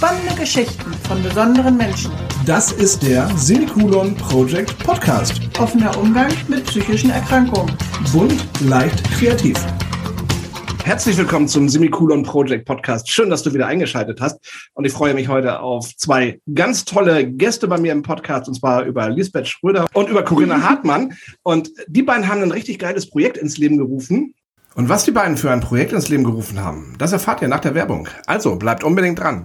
Spannende Geschichten von besonderen Menschen. Das ist der Semikolon Project Podcast. Offener Umgang mit psychischen Erkrankungen. Bunt, leicht, kreativ. Herzlich willkommen zum Semikolon Project Podcast. Schön, dass du wieder eingeschaltet hast. Und ich freue mich heute auf zwei ganz tolle Gäste bei mir im Podcast, und zwar über Lisbeth Schröder und über Corinna Hartmann. Und die beiden haben ein richtig geiles Projekt ins Leben gerufen. Und was die beiden für ein Projekt ins Leben gerufen haben, das erfahrt ihr nach der Werbung. Also bleibt unbedingt dran.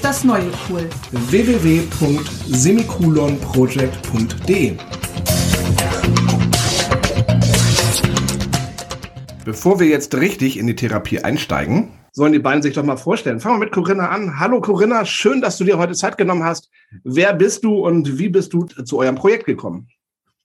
das neue cool. www.semikolonproject.de Bevor wir jetzt richtig in die Therapie einsteigen, sollen die beiden sich doch mal vorstellen. Fangen wir mit Corinna an. Hallo Corinna, schön, dass du dir heute Zeit genommen hast. Wer bist du und wie bist du zu eurem Projekt gekommen?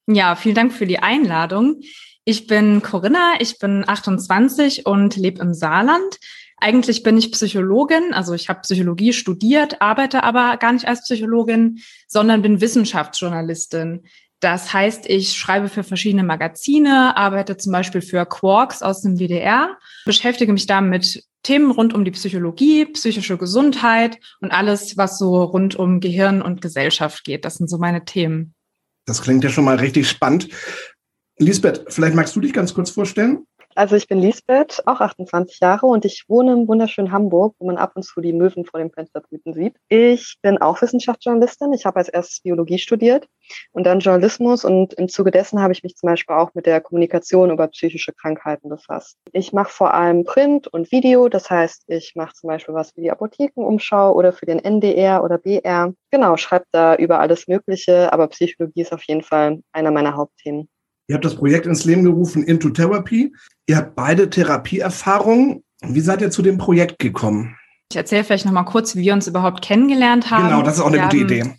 Ja, vielen Dank für die Einladung. Ich bin Corinna, ich bin 28 und lebe im Saarland. Eigentlich bin ich Psychologin, also ich habe Psychologie studiert, arbeite aber gar nicht als Psychologin, sondern bin Wissenschaftsjournalistin. Das heißt, ich schreibe für verschiedene Magazine, arbeite zum Beispiel für Quarks aus dem WDR, beschäftige mich da mit Themen rund um die Psychologie, psychische Gesundheit und alles, was so rund um Gehirn und Gesellschaft geht. Das sind so meine Themen. Das klingt ja schon mal richtig spannend. Lisbeth, vielleicht magst du dich ganz kurz vorstellen? Also ich bin Lisbeth, auch 28 Jahre und ich wohne im wunderschönen Hamburg, wo man ab und zu die Möwen vor dem Fenster brüten sieht. Ich bin auch Wissenschaftsjournalistin. Ich habe als erstes Biologie studiert und dann Journalismus und im Zuge dessen habe ich mich zum Beispiel auch mit der Kommunikation über psychische Krankheiten befasst. Ich mache vor allem Print und Video, das heißt, ich mache zum Beispiel was für die Apothekenumschau oder für den NDR oder BR. Genau, schreibe da über alles Mögliche, aber Psychologie ist auf jeden Fall einer meiner Hauptthemen. Ihr habt das Projekt ins Leben gerufen, Into Therapy. Ihr habt beide Therapieerfahrungen. Wie seid ihr zu dem Projekt gekommen? Ich erzähle vielleicht noch mal kurz, wie wir uns überhaupt kennengelernt haben. Genau, das ist auch eine wir gute haben, Idee.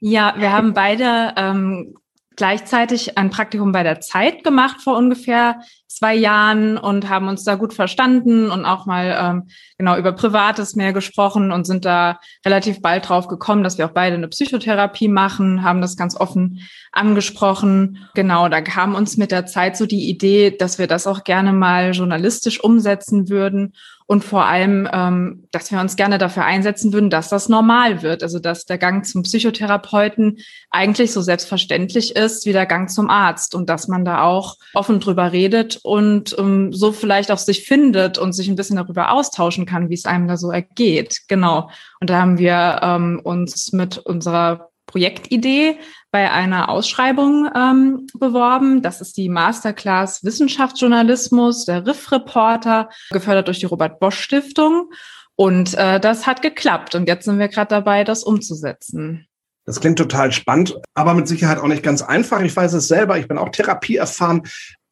Ja, wir haben beide ähm, gleichzeitig ein Praktikum bei der Zeit gemacht vor ungefähr zwei Jahren und haben uns da gut verstanden und auch mal ähm, genau über Privates mehr gesprochen und sind da relativ bald drauf gekommen, dass wir auch beide eine Psychotherapie machen, haben das ganz offen angesprochen. Genau, da kam uns mit der Zeit so die Idee, dass wir das auch gerne mal journalistisch umsetzen würden und vor allem, ähm, dass wir uns gerne dafür einsetzen würden, dass das normal wird. Also dass der Gang zum Psychotherapeuten eigentlich so selbstverständlich ist wie der Gang zum Arzt und dass man da auch offen drüber redet und ähm, so vielleicht auch sich findet und sich ein bisschen darüber austauschen kann, wie es einem da so ergeht. Genau. Und da haben wir ähm, uns mit unserer Projektidee bei einer Ausschreibung ähm, beworben. Das ist die Masterclass Wissenschaftsjournalismus, der RIF-Reporter, gefördert durch die Robert Bosch Stiftung. Und äh, das hat geklappt. Und jetzt sind wir gerade dabei, das umzusetzen. Das klingt total spannend, aber mit Sicherheit auch nicht ganz einfach. Ich weiß es selber, ich bin auch Therapie erfahren.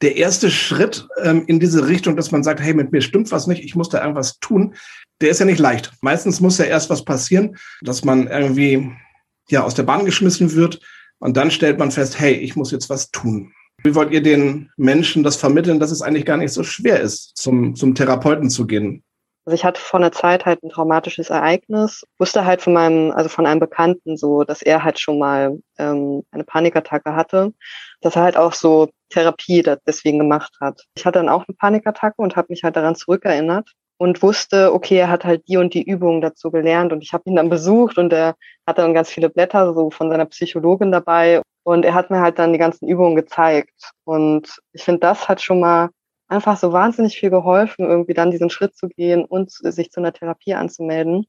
Der erste Schritt ähm, in diese Richtung, dass man sagt, hey, mit mir stimmt was nicht, ich muss da irgendwas tun, der ist ja nicht leicht. Meistens muss ja erst was passieren, dass man irgendwie ja aus der Bahn geschmissen wird und dann stellt man fest, hey, ich muss jetzt was tun. Wie wollt ihr den Menschen das vermitteln, dass es eigentlich gar nicht so schwer ist, zum, zum Therapeuten zu gehen? Also ich hatte vor einer Zeit halt ein traumatisches Ereignis, wusste halt von meinem, also von einem Bekannten so, dass er halt schon mal ähm, eine Panikattacke hatte, dass er halt auch so Therapie deswegen gemacht hat. Ich hatte dann auch eine Panikattacke und habe mich halt daran zurückerinnert und wusste, okay, er hat halt die und die Übungen dazu gelernt und ich habe ihn dann besucht und er hatte dann ganz viele Blätter so von seiner Psychologin dabei und er hat mir halt dann die ganzen Übungen gezeigt und ich finde, das hat schon mal einfach so wahnsinnig viel geholfen, irgendwie dann diesen Schritt zu gehen und sich zu einer Therapie anzumelden.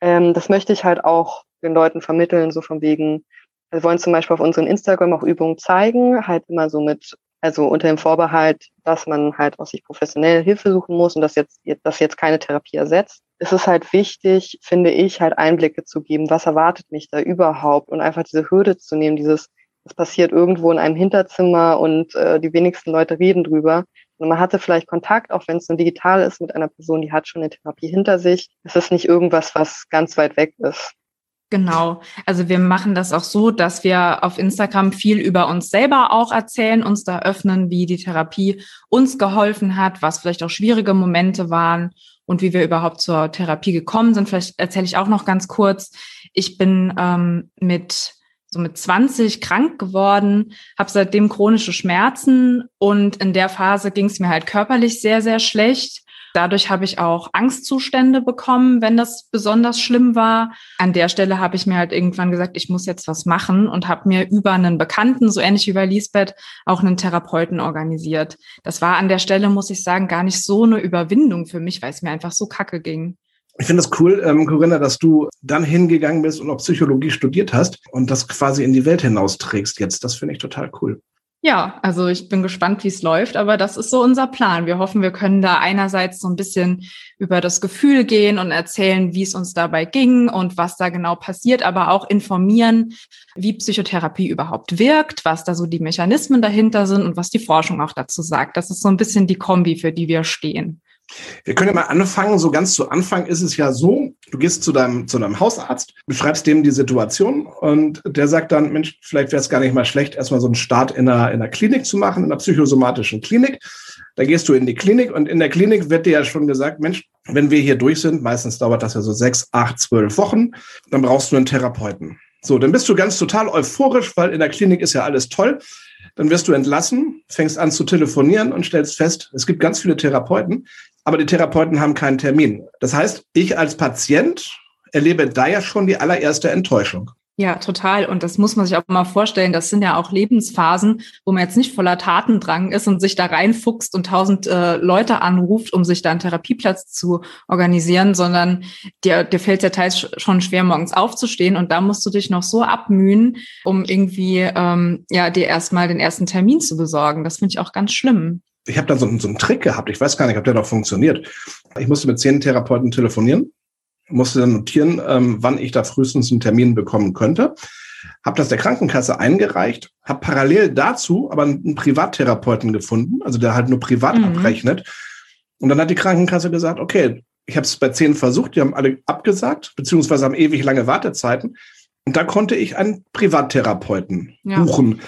Ähm, das möchte ich halt auch den Leuten vermitteln, so von wegen, wir wollen zum Beispiel auf unserem Instagram auch Übungen zeigen, halt immer so mit, also unter dem Vorbehalt, dass man halt auch sich professionell Hilfe suchen muss und das jetzt, das jetzt keine Therapie ersetzt. Es ist halt wichtig, finde ich, halt Einblicke zu geben, was erwartet mich da überhaupt und einfach diese Hürde zu nehmen, dieses, es passiert irgendwo in einem Hinterzimmer und äh, die wenigsten Leute reden drüber Und man hatte vielleicht Kontakt, auch wenn es nur digital ist, mit einer Person, die hat schon eine Therapie hinter sich. Es ist nicht irgendwas, was ganz weit weg ist. Genau. Also wir machen das auch so, dass wir auf Instagram viel über uns selber auch erzählen, uns da öffnen, wie die Therapie uns geholfen hat, was vielleicht auch schwierige Momente waren und wie wir überhaupt zur Therapie gekommen sind. Vielleicht erzähle ich auch noch ganz kurz. Ich bin ähm, mit so mit 20 krank geworden, habe seitdem chronische Schmerzen und in der Phase ging es mir halt körperlich sehr, sehr schlecht. Dadurch habe ich auch Angstzustände bekommen, wenn das besonders schlimm war. An der Stelle habe ich mir halt irgendwann gesagt, ich muss jetzt was machen und habe mir über einen Bekannten, so ähnlich wie bei Lisbeth, auch einen Therapeuten organisiert. Das war an der Stelle, muss ich sagen, gar nicht so eine Überwindung für mich, weil es mir einfach so kacke ging. Ich finde es cool, ähm, Corinna, dass du dann hingegangen bist und auch Psychologie studiert hast und das quasi in die Welt hinausträgst jetzt. Das finde ich total cool. Ja, also ich bin gespannt, wie es läuft, aber das ist so unser Plan. Wir hoffen, wir können da einerseits so ein bisschen über das Gefühl gehen und erzählen, wie es uns dabei ging und was da genau passiert, aber auch informieren, wie Psychotherapie überhaupt wirkt, was da so die Mechanismen dahinter sind und was die Forschung auch dazu sagt. Das ist so ein bisschen die Kombi, für die wir stehen. Wir können ja mal anfangen. So ganz zu Anfang ist es ja so, du gehst zu deinem, zu deinem Hausarzt, beschreibst dem die Situation und der sagt dann, Mensch, vielleicht wäre es gar nicht mal schlecht, erstmal so einen Start in einer, in einer Klinik zu machen, in einer psychosomatischen Klinik. Da gehst du in die Klinik und in der Klinik wird dir ja schon gesagt, Mensch, wenn wir hier durch sind, meistens dauert das ja so sechs, acht, zwölf Wochen, dann brauchst du einen Therapeuten. So, dann bist du ganz total euphorisch, weil in der Klinik ist ja alles toll. Dann wirst du entlassen, fängst an zu telefonieren und stellst fest, es gibt ganz viele Therapeuten, aber die Therapeuten haben keinen Termin. Das heißt, ich als Patient erlebe da ja schon die allererste Enttäuschung. Ja, total. Und das muss man sich auch mal vorstellen. Das sind ja auch Lebensphasen, wo man jetzt nicht voller Tatendrang ist und sich da reinfuchst und tausend äh, Leute anruft, um sich da einen Therapieplatz zu organisieren, sondern dir, dir fällt ja teils schon schwer, morgens aufzustehen. Und da musst du dich noch so abmühen, um irgendwie ähm, ja dir erstmal den ersten Termin zu besorgen. Das finde ich auch ganz schlimm. Ich habe da so, so einen Trick gehabt. Ich weiß gar nicht, ob der noch funktioniert. Ich musste mit zehn Therapeuten telefonieren musste dann notieren, ähm, wann ich da frühestens einen Termin bekommen könnte. Habe das der Krankenkasse eingereicht, habe parallel dazu aber einen Privattherapeuten gefunden, also der halt nur privat mhm. abrechnet. Und dann hat die Krankenkasse gesagt, okay, ich habe es bei zehn versucht, die haben alle abgesagt, beziehungsweise haben ewig lange Wartezeiten. Und da konnte ich einen Privattherapeuten ja. buchen.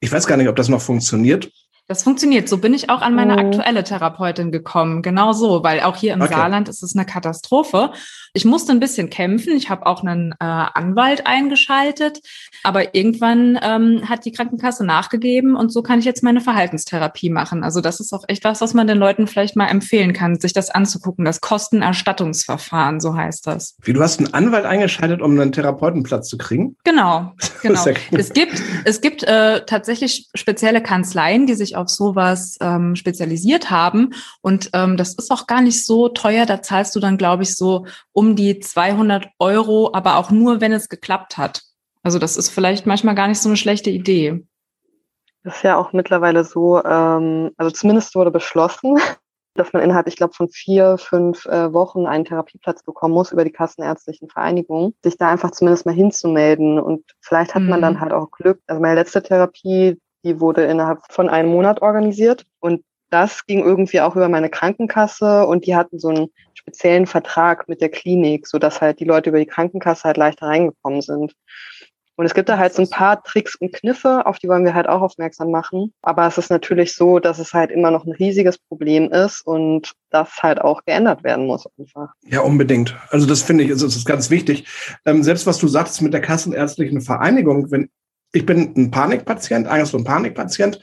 Ich weiß gar nicht, ob das noch funktioniert. Das funktioniert. So bin ich auch an meine oh. aktuelle Therapeutin gekommen. Genau so, weil auch hier im okay. Saarland ist es eine Katastrophe. Ich musste ein bisschen kämpfen. Ich habe auch einen äh, Anwalt eingeschaltet, aber irgendwann ähm, hat die Krankenkasse nachgegeben und so kann ich jetzt meine Verhaltenstherapie machen. Also das ist auch echt was, was man den Leuten vielleicht mal empfehlen kann, sich das anzugucken. Das Kostenerstattungsverfahren, so heißt das. Wie du hast einen Anwalt eingeschaltet, um einen Therapeutenplatz zu kriegen? Genau, genau. es gibt es gibt äh, tatsächlich spezielle Kanzleien, die sich auf sowas ähm, spezialisiert haben. Und ähm, das ist auch gar nicht so teuer. Da zahlst du dann, glaube ich, so um die 200 Euro, aber auch nur, wenn es geklappt hat. Also das ist vielleicht manchmal gar nicht so eine schlechte Idee. Das ist ja auch mittlerweile so, ähm, also zumindest wurde beschlossen, dass man innerhalb, ich glaube, von vier, fünf äh, Wochen einen Therapieplatz bekommen muss über die Kassenärztlichen Vereinigungen, sich da einfach zumindest mal hinzumelden. Und vielleicht hat mhm. man dann halt auch Glück. Also meine letzte Therapie, die wurde innerhalb von einem Monat organisiert und das ging irgendwie auch über meine Krankenkasse und die hatten so einen speziellen Vertrag mit der Klinik, so dass halt die Leute über die Krankenkasse halt leichter reingekommen sind. Und es gibt da halt so ein paar Tricks und Kniffe, auf die wollen wir halt auch aufmerksam machen. Aber es ist natürlich so, dass es halt immer noch ein riesiges Problem ist und das halt auch geändert werden muss einfach. Ja, unbedingt. Also das finde ich, also das ist ganz wichtig. Ähm, selbst was du sagst mit der Kassenärztlichen Vereinigung, wenn ich bin ein Panikpatient, Angst- und Panikpatient.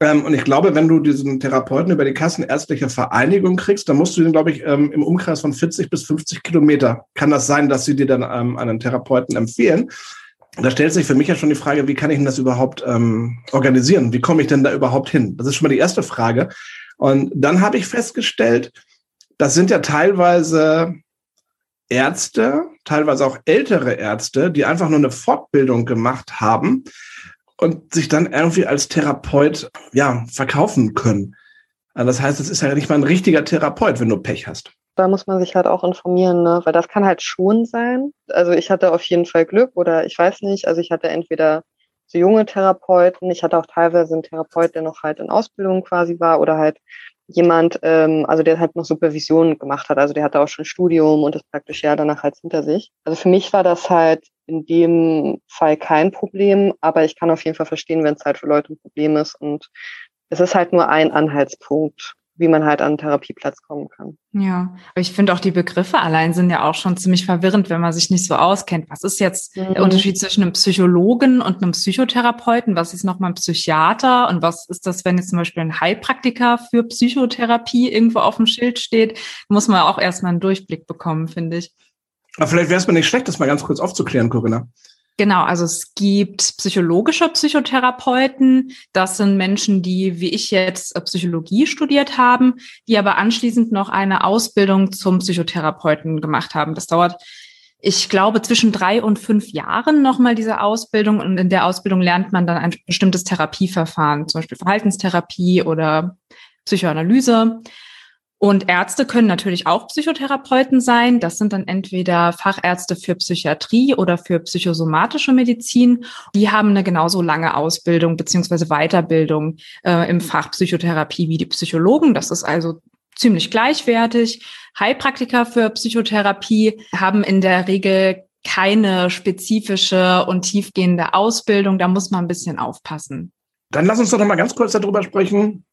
Ähm, und ich glaube, wenn du diesen Therapeuten über die Kassenärztliche Vereinigung kriegst, dann musst du ihn, glaube ich, ähm, im Umkreis von 40 bis 50 Kilometer, kann das sein, dass sie dir dann ähm, einen Therapeuten empfehlen. Da stellt sich für mich ja schon die Frage, wie kann ich denn das überhaupt ähm, organisieren? Wie komme ich denn da überhaupt hin? Das ist schon mal die erste Frage. Und dann habe ich festgestellt, das sind ja teilweise Ärzte, teilweise auch ältere Ärzte, die einfach nur eine Fortbildung gemacht haben und sich dann irgendwie als Therapeut ja verkaufen können. Also das heißt, es ist ja nicht mal ein richtiger Therapeut, wenn du Pech hast. Da muss man sich halt auch informieren, ne? weil das kann halt schon sein. Also ich hatte auf jeden Fall Glück oder ich weiß nicht. Also ich hatte entweder so junge Therapeuten. Ich hatte auch teilweise einen Therapeut, der noch halt in Ausbildung quasi war oder halt jemand, ähm, also der halt noch Supervision gemacht hat. Also der hatte auch schon Studium und das praktisch ja danach halt hinter sich. Also für mich war das halt in dem Fall kein Problem, aber ich kann auf jeden Fall verstehen, wenn es halt für Leute ein Problem ist und es ist halt nur ein Anhaltspunkt wie man halt an einen Therapieplatz kommen kann. Ja, aber ich finde auch die Begriffe allein sind ja auch schon ziemlich verwirrend, wenn man sich nicht so auskennt. Was ist jetzt mhm. der Unterschied zwischen einem Psychologen und einem Psychotherapeuten? Was ist nochmal ein Psychiater? Und was ist das, wenn jetzt zum Beispiel ein Heilpraktiker für Psychotherapie irgendwo auf dem Schild steht? Muss man auch erstmal einen Durchblick bekommen, finde ich. Aber vielleicht wäre es mir nicht schlecht, das mal ganz kurz aufzuklären, Corinna. Genau, also es gibt psychologische Psychotherapeuten. Das sind Menschen, die, wie ich jetzt, äh, Psychologie studiert haben, die aber anschließend noch eine Ausbildung zum Psychotherapeuten gemacht haben. Das dauert, ich glaube, zwischen drei und fünf Jahren nochmal diese Ausbildung. Und in der Ausbildung lernt man dann ein bestimmtes Therapieverfahren, zum Beispiel Verhaltenstherapie oder Psychoanalyse. Und Ärzte können natürlich auch Psychotherapeuten sein. Das sind dann entweder Fachärzte für Psychiatrie oder für psychosomatische Medizin. Die haben eine genauso lange Ausbildung beziehungsweise Weiterbildung äh, im Fach Psychotherapie wie die Psychologen. Das ist also ziemlich gleichwertig. Heilpraktiker für Psychotherapie haben in der Regel keine spezifische und tiefgehende Ausbildung. Da muss man ein bisschen aufpassen. Dann lass uns doch noch mal ganz kurz darüber sprechen.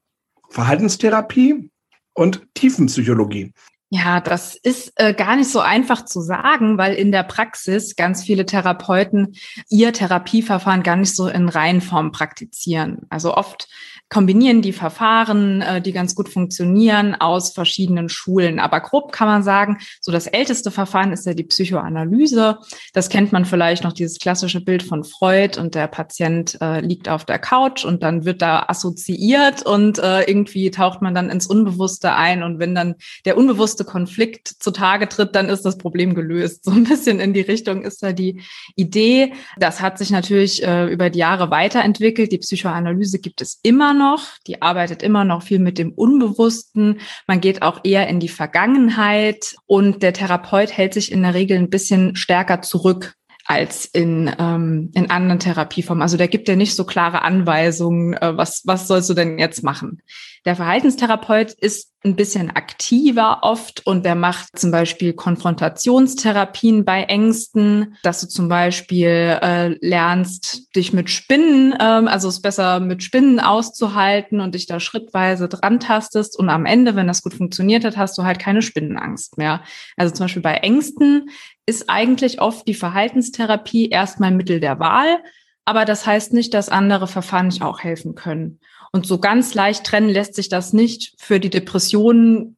Verhaltenstherapie und Tiefenpsychologie. Ja, das ist äh, gar nicht so einfach zu sagen, weil in der Praxis ganz viele Therapeuten ihr Therapieverfahren gar nicht so in Reihenform praktizieren. Also oft kombinieren die Verfahren, äh, die ganz gut funktionieren, aus verschiedenen Schulen. Aber grob kann man sagen, so das älteste Verfahren ist ja die Psychoanalyse. Das kennt man vielleicht noch, dieses klassische Bild von Freud und der Patient äh, liegt auf der Couch und dann wird da assoziiert und äh, irgendwie taucht man dann ins Unbewusste ein. Und wenn dann der unbewusste Konflikt zutage tritt, dann ist das Problem gelöst. So ein bisschen in die Richtung ist da die Idee. Das hat sich natürlich äh, über die Jahre weiterentwickelt. Die Psychoanalyse gibt es immer noch, die arbeitet immer noch viel mit dem Unbewussten. Man geht auch eher in die Vergangenheit und der Therapeut hält sich in der Regel ein bisschen stärker zurück als in, ähm, in anderen Therapieformen. Also der gibt ja nicht so klare Anweisungen, äh, was, was sollst du denn jetzt machen. Der Verhaltenstherapeut ist ein bisschen aktiver oft und der macht zum Beispiel Konfrontationstherapien bei Ängsten, dass du zum Beispiel äh, lernst, dich mit Spinnen, ähm, also es besser mit Spinnen auszuhalten und dich da schrittweise dran tastest und am Ende, wenn das gut funktioniert hat, hast du halt keine Spinnenangst mehr. Also zum Beispiel bei Ängsten ist eigentlich oft die Verhaltenstherapie erstmal Mittel der Wahl, aber das heißt nicht, dass andere Verfahren nicht auch helfen können. Und so ganz leicht trennen lässt sich das nicht. Für die Depressionen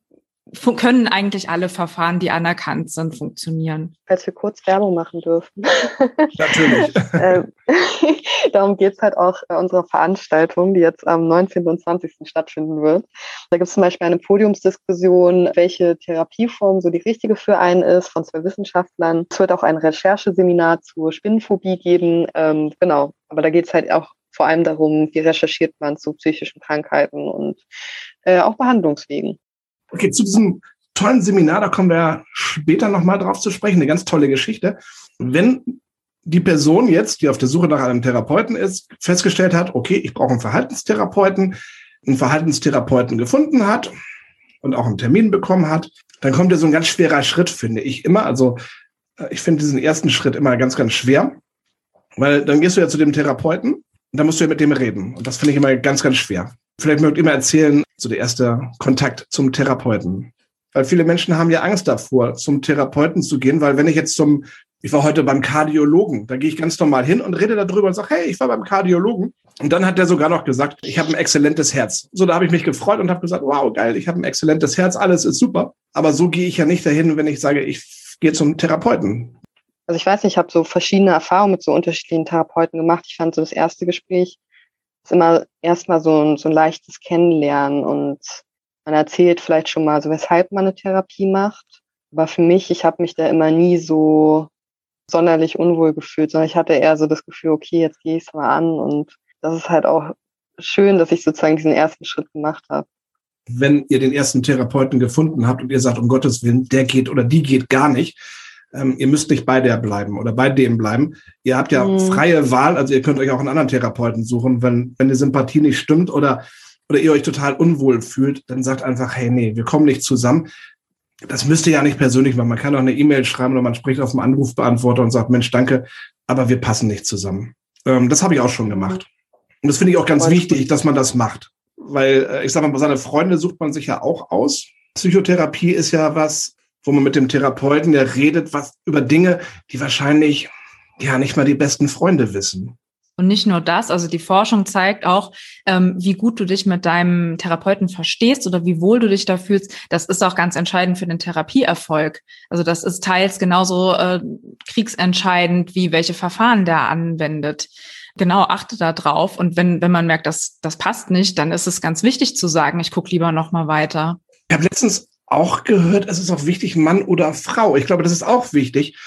können eigentlich alle Verfahren, die anerkannt sind, funktionieren. Falls wir kurz Werbung machen dürfen. Natürlich. Ähm, darum geht es halt auch bei unserer Veranstaltung, die jetzt am 19. und 20. stattfinden wird. Da gibt es zum Beispiel eine Podiumsdiskussion, welche Therapieform so die richtige für einen ist, von zwei Wissenschaftlern. Es wird auch ein Rechercheseminar zur Spinnenphobie geben. Ähm, genau, aber da geht es halt auch vor allem darum, wie recherchiert man zu psychischen Krankheiten und äh, auch Behandlungswegen. Okay, zu diesem tollen Seminar, da kommen wir später nochmal drauf zu sprechen, eine ganz tolle Geschichte. Wenn die Person jetzt, die auf der Suche nach einem Therapeuten ist, festgestellt hat, okay, ich brauche einen Verhaltenstherapeuten, einen Verhaltenstherapeuten gefunden hat und auch einen Termin bekommen hat, dann kommt ja so ein ganz schwerer Schritt, finde ich immer. Also äh, ich finde diesen ersten Schritt immer ganz, ganz schwer, weil dann gehst du ja zu dem Therapeuten dann musst du ja mit dem reden. Und das finde ich immer ganz, ganz schwer. Vielleicht mögt ihr mal erzählen, so der erste Kontakt zum Therapeuten. Weil viele Menschen haben ja Angst davor, zum Therapeuten zu gehen, weil wenn ich jetzt zum, ich war heute beim Kardiologen, da gehe ich ganz normal hin und rede darüber und sage, hey, ich war beim Kardiologen. Und dann hat der sogar noch gesagt, ich habe ein exzellentes Herz. So, da habe ich mich gefreut und habe gesagt, wow, geil, ich habe ein exzellentes Herz, alles ist super. Aber so gehe ich ja nicht dahin, wenn ich sage, ich gehe zum Therapeuten. Also ich weiß nicht, ich habe so verschiedene Erfahrungen mit so unterschiedlichen Therapeuten gemacht. Ich fand so das erste Gespräch ist immer erstmal so ein, so ein leichtes Kennenlernen und man erzählt vielleicht schon mal so, weshalb man eine Therapie macht. Aber für mich, ich habe mich da immer nie so sonderlich unwohl gefühlt, sondern ich hatte eher so das Gefühl, okay, jetzt gehe ich es mal an und das ist halt auch schön, dass ich sozusagen diesen ersten Schritt gemacht habe. Wenn ihr den ersten Therapeuten gefunden habt und ihr sagt, um Gottes Willen, der geht oder die geht gar nicht, ähm, ihr müsst nicht bei der bleiben oder bei dem bleiben. Ihr habt ja mhm. freie Wahl, also ihr könnt euch auch einen anderen Therapeuten suchen, wenn, wenn die Sympathie nicht stimmt oder, oder ihr euch total unwohl fühlt, dann sagt einfach, hey, nee, wir kommen nicht zusammen. Das müsst ihr ja nicht persönlich machen. Man kann auch eine E-Mail schreiben oder man spricht auf dem Anrufbeantworter und sagt, Mensch, danke, aber wir passen nicht zusammen. Ähm, das habe ich auch schon gemacht. Und das finde ich auch ganz wichtig, dass man das macht. Weil, äh, ich sage mal, seine Freunde sucht man sich ja auch aus. Psychotherapie ist ja was, wo man mit dem Therapeuten ja redet, was über Dinge, die wahrscheinlich ja nicht mal die besten Freunde wissen. Und nicht nur das, also die Forschung zeigt auch, ähm, wie gut du dich mit deinem Therapeuten verstehst oder wie wohl du dich da fühlst. Das ist auch ganz entscheidend für den Therapieerfolg. Also das ist teils genauso äh, kriegsentscheidend, wie welche Verfahren der anwendet. Genau, achte da drauf. Und wenn, wenn man merkt, dass das passt nicht, dann ist es ganz wichtig zu sagen, ich gucke lieber noch mal weiter. Ich habe letztens auch gehört, es ist auch wichtig, Mann oder Frau. Ich glaube, das ist auch wichtig.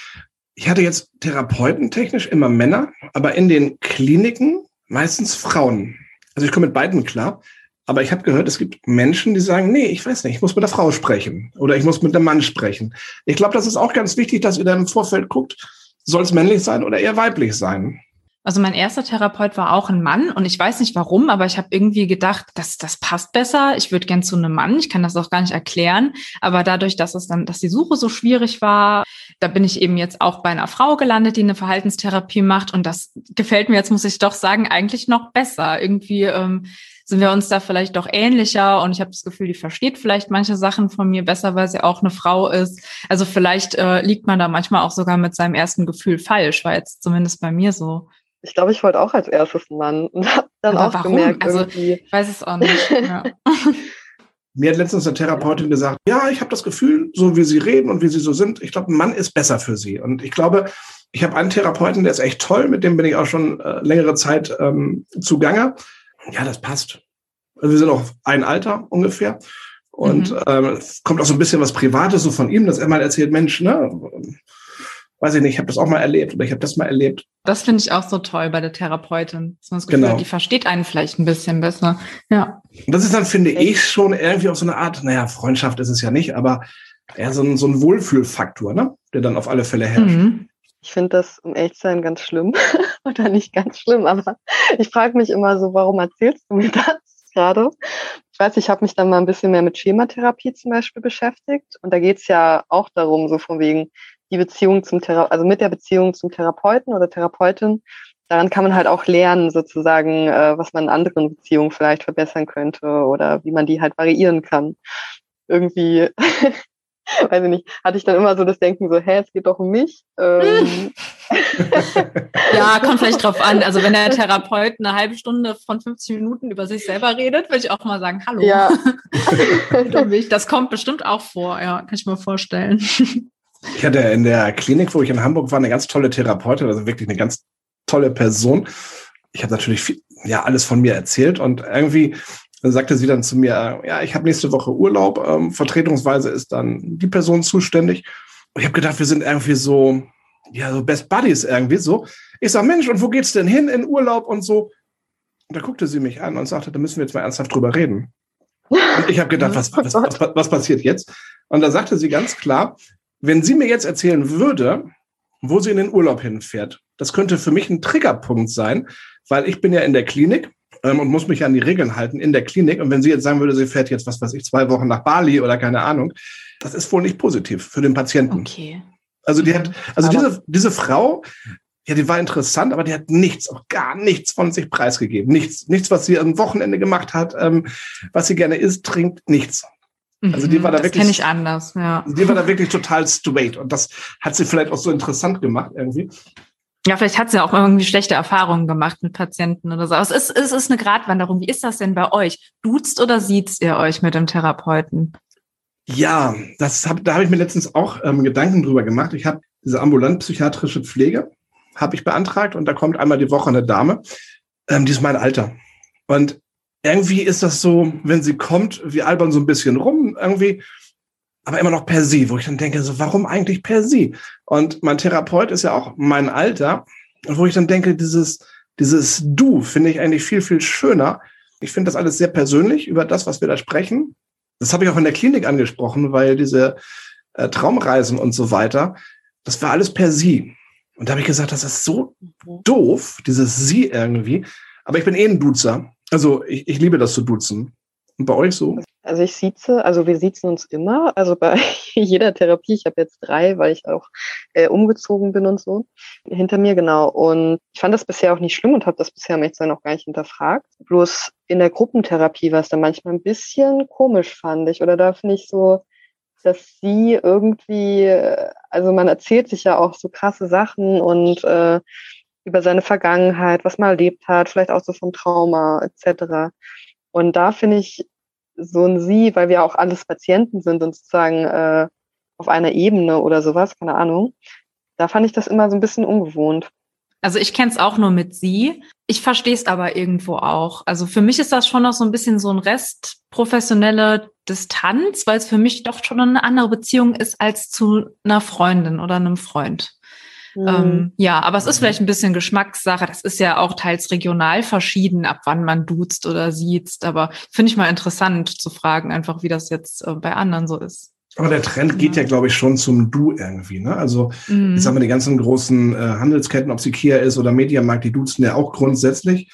Ich hatte jetzt therapeutentechnisch immer Männer, aber in den Kliniken meistens Frauen. Also ich komme mit beiden klar. Aber ich habe gehört, es gibt Menschen, die sagen, nee, ich weiß nicht, ich muss mit der Frau sprechen oder ich muss mit dem Mann sprechen. Ich glaube, das ist auch ganz wichtig, dass ihr da im Vorfeld guckt, soll es männlich sein oder eher weiblich sein. Also mein erster Therapeut war auch ein Mann und ich weiß nicht warum, aber ich habe irgendwie gedacht, dass das passt besser. Ich würde gern zu einem Mann. Ich kann das auch gar nicht erklären. Aber dadurch, dass es dann, dass die Suche so schwierig war, da bin ich eben jetzt auch bei einer Frau gelandet, die eine Verhaltenstherapie macht. Und das gefällt mir jetzt, muss ich doch sagen, eigentlich noch besser. Irgendwie ähm, sind wir uns da vielleicht doch ähnlicher und ich habe das Gefühl, die versteht vielleicht manche Sachen von mir besser, weil sie auch eine Frau ist. Also vielleicht äh, liegt man da manchmal auch sogar mit seinem ersten Gefühl falsch, war jetzt zumindest bei mir so. Ich glaube, ich wollte auch als erstes einen Mann und habe dann Aber auch warum? gemerkt, also, irgendwie. Ich weiß es auch nicht. Ja. Mir hat letztens eine Therapeutin gesagt, ja, ich habe das Gefühl, so wie Sie reden und wie Sie so sind, ich glaube, ein Mann ist besser für Sie. Und ich glaube, ich habe einen Therapeuten, der ist echt toll, mit dem bin ich auch schon äh, längere Zeit ähm, zugange. Ja, das passt. Also wir sind auch ein Alter ungefähr. Und mhm. ähm, kommt auch so ein bisschen was Privates so von ihm, dass er mal erzählt, Mensch, ne, weiß ich nicht, ich habe das auch mal erlebt oder ich habe das mal erlebt. Das finde ich auch so toll bei der Therapeutin. Man das Gefühl genau. die versteht einen vielleicht ein bisschen besser. Ja. Und das ist dann, finde ich, schon irgendwie auch so eine Art, naja, Freundschaft ist es ja nicht, aber eher so ein, so ein Wohlfühlfaktor, ne? der dann auf alle Fälle herrscht. Mhm. Ich finde das, um ehrlich zu sein, ganz schlimm. Oder nicht ganz schlimm, aber ich frage mich immer so, warum erzählst du mir das gerade? Ich weiß, ich habe mich dann mal ein bisschen mehr mit Schematherapie zum Beispiel beschäftigt. Und da geht es ja auch darum, so von wegen, die Beziehung zum Thera also mit der Beziehung zum Therapeuten oder Therapeutin, daran kann man halt auch lernen, sozusagen, äh, was man in anderen Beziehungen vielleicht verbessern könnte oder wie man die halt variieren kann. Irgendwie, weiß ich nicht, hatte ich dann immer so das Denken so, hä, es geht doch um mich. Ähm. ja, kommt vielleicht drauf an. Also wenn der Therapeut eine halbe Stunde von 50 Minuten über sich selber redet, würde ich auch mal sagen, hallo. Ja. das kommt bestimmt auch vor, ja, kann ich mir vorstellen. Ich hatte in der Klinik, wo ich in Hamburg war, eine ganz tolle Therapeutin, also wirklich eine ganz tolle Person. Ich habe natürlich viel, ja alles von mir erzählt und irgendwie sagte sie dann zu mir, ja, ich habe nächste Woche Urlaub, ähm, vertretungsweise ist dann die Person zuständig. Und ich habe gedacht, wir sind irgendwie so, ja, so Best Buddies irgendwie so. Ich sag, Mensch, und wo geht's denn hin in Urlaub und so? Und da guckte sie mich an und sagte, da müssen wir jetzt mal ernsthaft drüber reden. Und ich habe gedacht, was, was, was, was passiert jetzt? Und da sagte sie ganz klar, wenn sie mir jetzt erzählen würde, wo sie in den Urlaub hinfährt, das könnte für mich ein Triggerpunkt sein, weil ich bin ja in der Klinik ähm, und muss mich an die Regeln halten in der Klinik. Und wenn sie jetzt sagen würde, sie fährt jetzt, was weiß ich, zwei Wochen nach Bali oder keine Ahnung, das ist wohl nicht positiv für den Patienten. Okay. Also die hat, also diese, diese Frau, ja, die war interessant, aber die hat nichts, auch gar nichts von sich preisgegeben. Nichts, nichts, was sie am Wochenende gemacht hat, ähm, was sie gerne isst, trinkt, nichts. Also die war da das wirklich. kenne ich anders, ja. Also die war da wirklich total straight und das hat sie vielleicht auch so interessant gemacht irgendwie. Ja, vielleicht hat sie auch irgendwie schlechte Erfahrungen gemacht mit Patienten oder so. es ist, es ist eine Gratwanderung. Wie ist das denn bei euch? Duzt oder sieht ihr euch mit dem Therapeuten? Ja, das hab, da habe ich mir letztens auch ähm, Gedanken drüber gemacht. Ich habe diese ambulant psychiatrische Pflege habe ich beantragt und da kommt einmal die Woche eine Dame, ähm, die ist mein Alter. Und irgendwie ist das so, wenn sie kommt, wir albern so ein bisschen rum irgendwie, aber immer noch per sie, wo ich dann denke, so, warum eigentlich per sie? Und mein Therapeut ist ja auch mein Alter, wo ich dann denke, dieses, dieses Du finde ich eigentlich viel, viel schöner. Ich finde das alles sehr persönlich über das, was wir da sprechen. Das habe ich auch in der Klinik angesprochen, weil diese äh, Traumreisen und so weiter, das war alles per Sie. Und da habe ich gesagt, das ist so doof, dieses Sie irgendwie. Aber ich bin eh ein Duzer. Also ich, ich liebe das zu duzen. Und bei euch so? Also ich sieze, also wir sitzen uns immer, also bei jeder Therapie, ich habe jetzt drei, weil ich auch äh, umgezogen bin und so, hinter mir genau. Und ich fand das bisher auch nicht schlimm und habe das bisher am noch gar nicht hinterfragt. Bloß in der Gruppentherapie war es dann manchmal ein bisschen komisch, fand ich. Oder da finde ich so, dass sie irgendwie, also man erzählt sich ja auch so krasse Sachen und äh, über seine Vergangenheit, was man erlebt hat, vielleicht auch so vom Trauma etc. Und da finde ich so ein Sie, weil wir auch alles Patienten sind und sozusagen äh, auf einer Ebene oder sowas, keine Ahnung, da fand ich das immer so ein bisschen ungewohnt. Also ich kenne es auch nur mit Sie. Ich verstehe es aber irgendwo auch. Also für mich ist das schon noch so ein bisschen so ein Rest professionelle Distanz, weil es für mich doch schon eine andere Beziehung ist als zu einer Freundin oder einem Freund. Mhm. Ähm, ja, aber es ist vielleicht ein bisschen Geschmackssache. Das ist ja auch teils regional verschieden, ab wann man duzt oder sieht. Aber finde ich mal interessant zu fragen, einfach wie das jetzt äh, bei anderen so ist. Aber der Trend geht ja, glaube ich, schon zum Du irgendwie. Ne? Also, mhm. ich sag mal, die ganzen großen äh, Handelsketten, ob es Ikea ist oder Mediamarkt, die duzen ja auch grundsätzlich.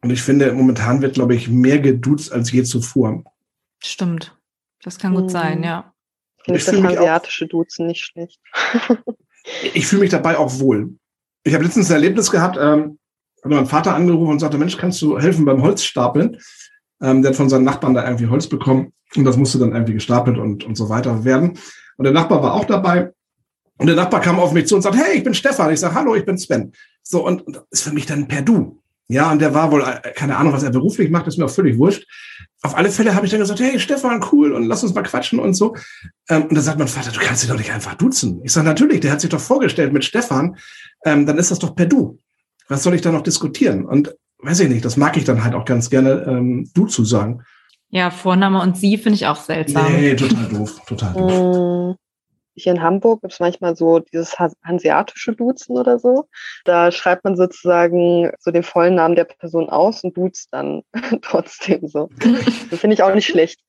Und ich finde, momentan wird, glaube ich, mehr geduzt als je zuvor. Stimmt. Das kann gut mhm. sein, ja. Finde ich das asiatische Duzen nicht schlecht. ich fühle mich dabei auch wohl. Ich habe letztens ein Erlebnis gehabt, ähm, habe meinen Vater angerufen und sagte, Mensch, kannst du helfen beim Holzstapeln? Ähm, der hat von seinen Nachbarn da irgendwie Holz bekommen und das musste dann irgendwie gestapelt und, und so weiter werden. Und der Nachbar war auch dabei. Und der Nachbar kam auf mich zu und sagt, hey, ich bin Stefan. Ich sage, hallo, ich bin Sven. So, und, und das ist für mich dann per Du. Ja, und der war wohl, äh, keine Ahnung, was er beruflich macht, ist mir auch völlig wurscht. Auf alle Fälle habe ich dann gesagt, hey Stefan, cool, und lass uns mal quatschen und so. Ähm, und da sagt mein Vater, du kannst dich doch nicht einfach duzen. Ich sage, natürlich, der hat sich doch vorgestellt mit Stefan, ähm, dann ist das doch per Du. Was soll ich da noch diskutieren? Und weiß ich nicht, das mag ich dann halt auch ganz gerne, ähm, du zu sagen. Ja, Vorname und Sie finde ich auch seltsam. Nee, total doof, total doof. Mm hier in Hamburg gibt es manchmal so dieses hanseatische Duzen oder so. Da schreibt man sozusagen so den vollen Namen der Person aus und duzt dann trotzdem so. Das finde ich auch nicht schlecht.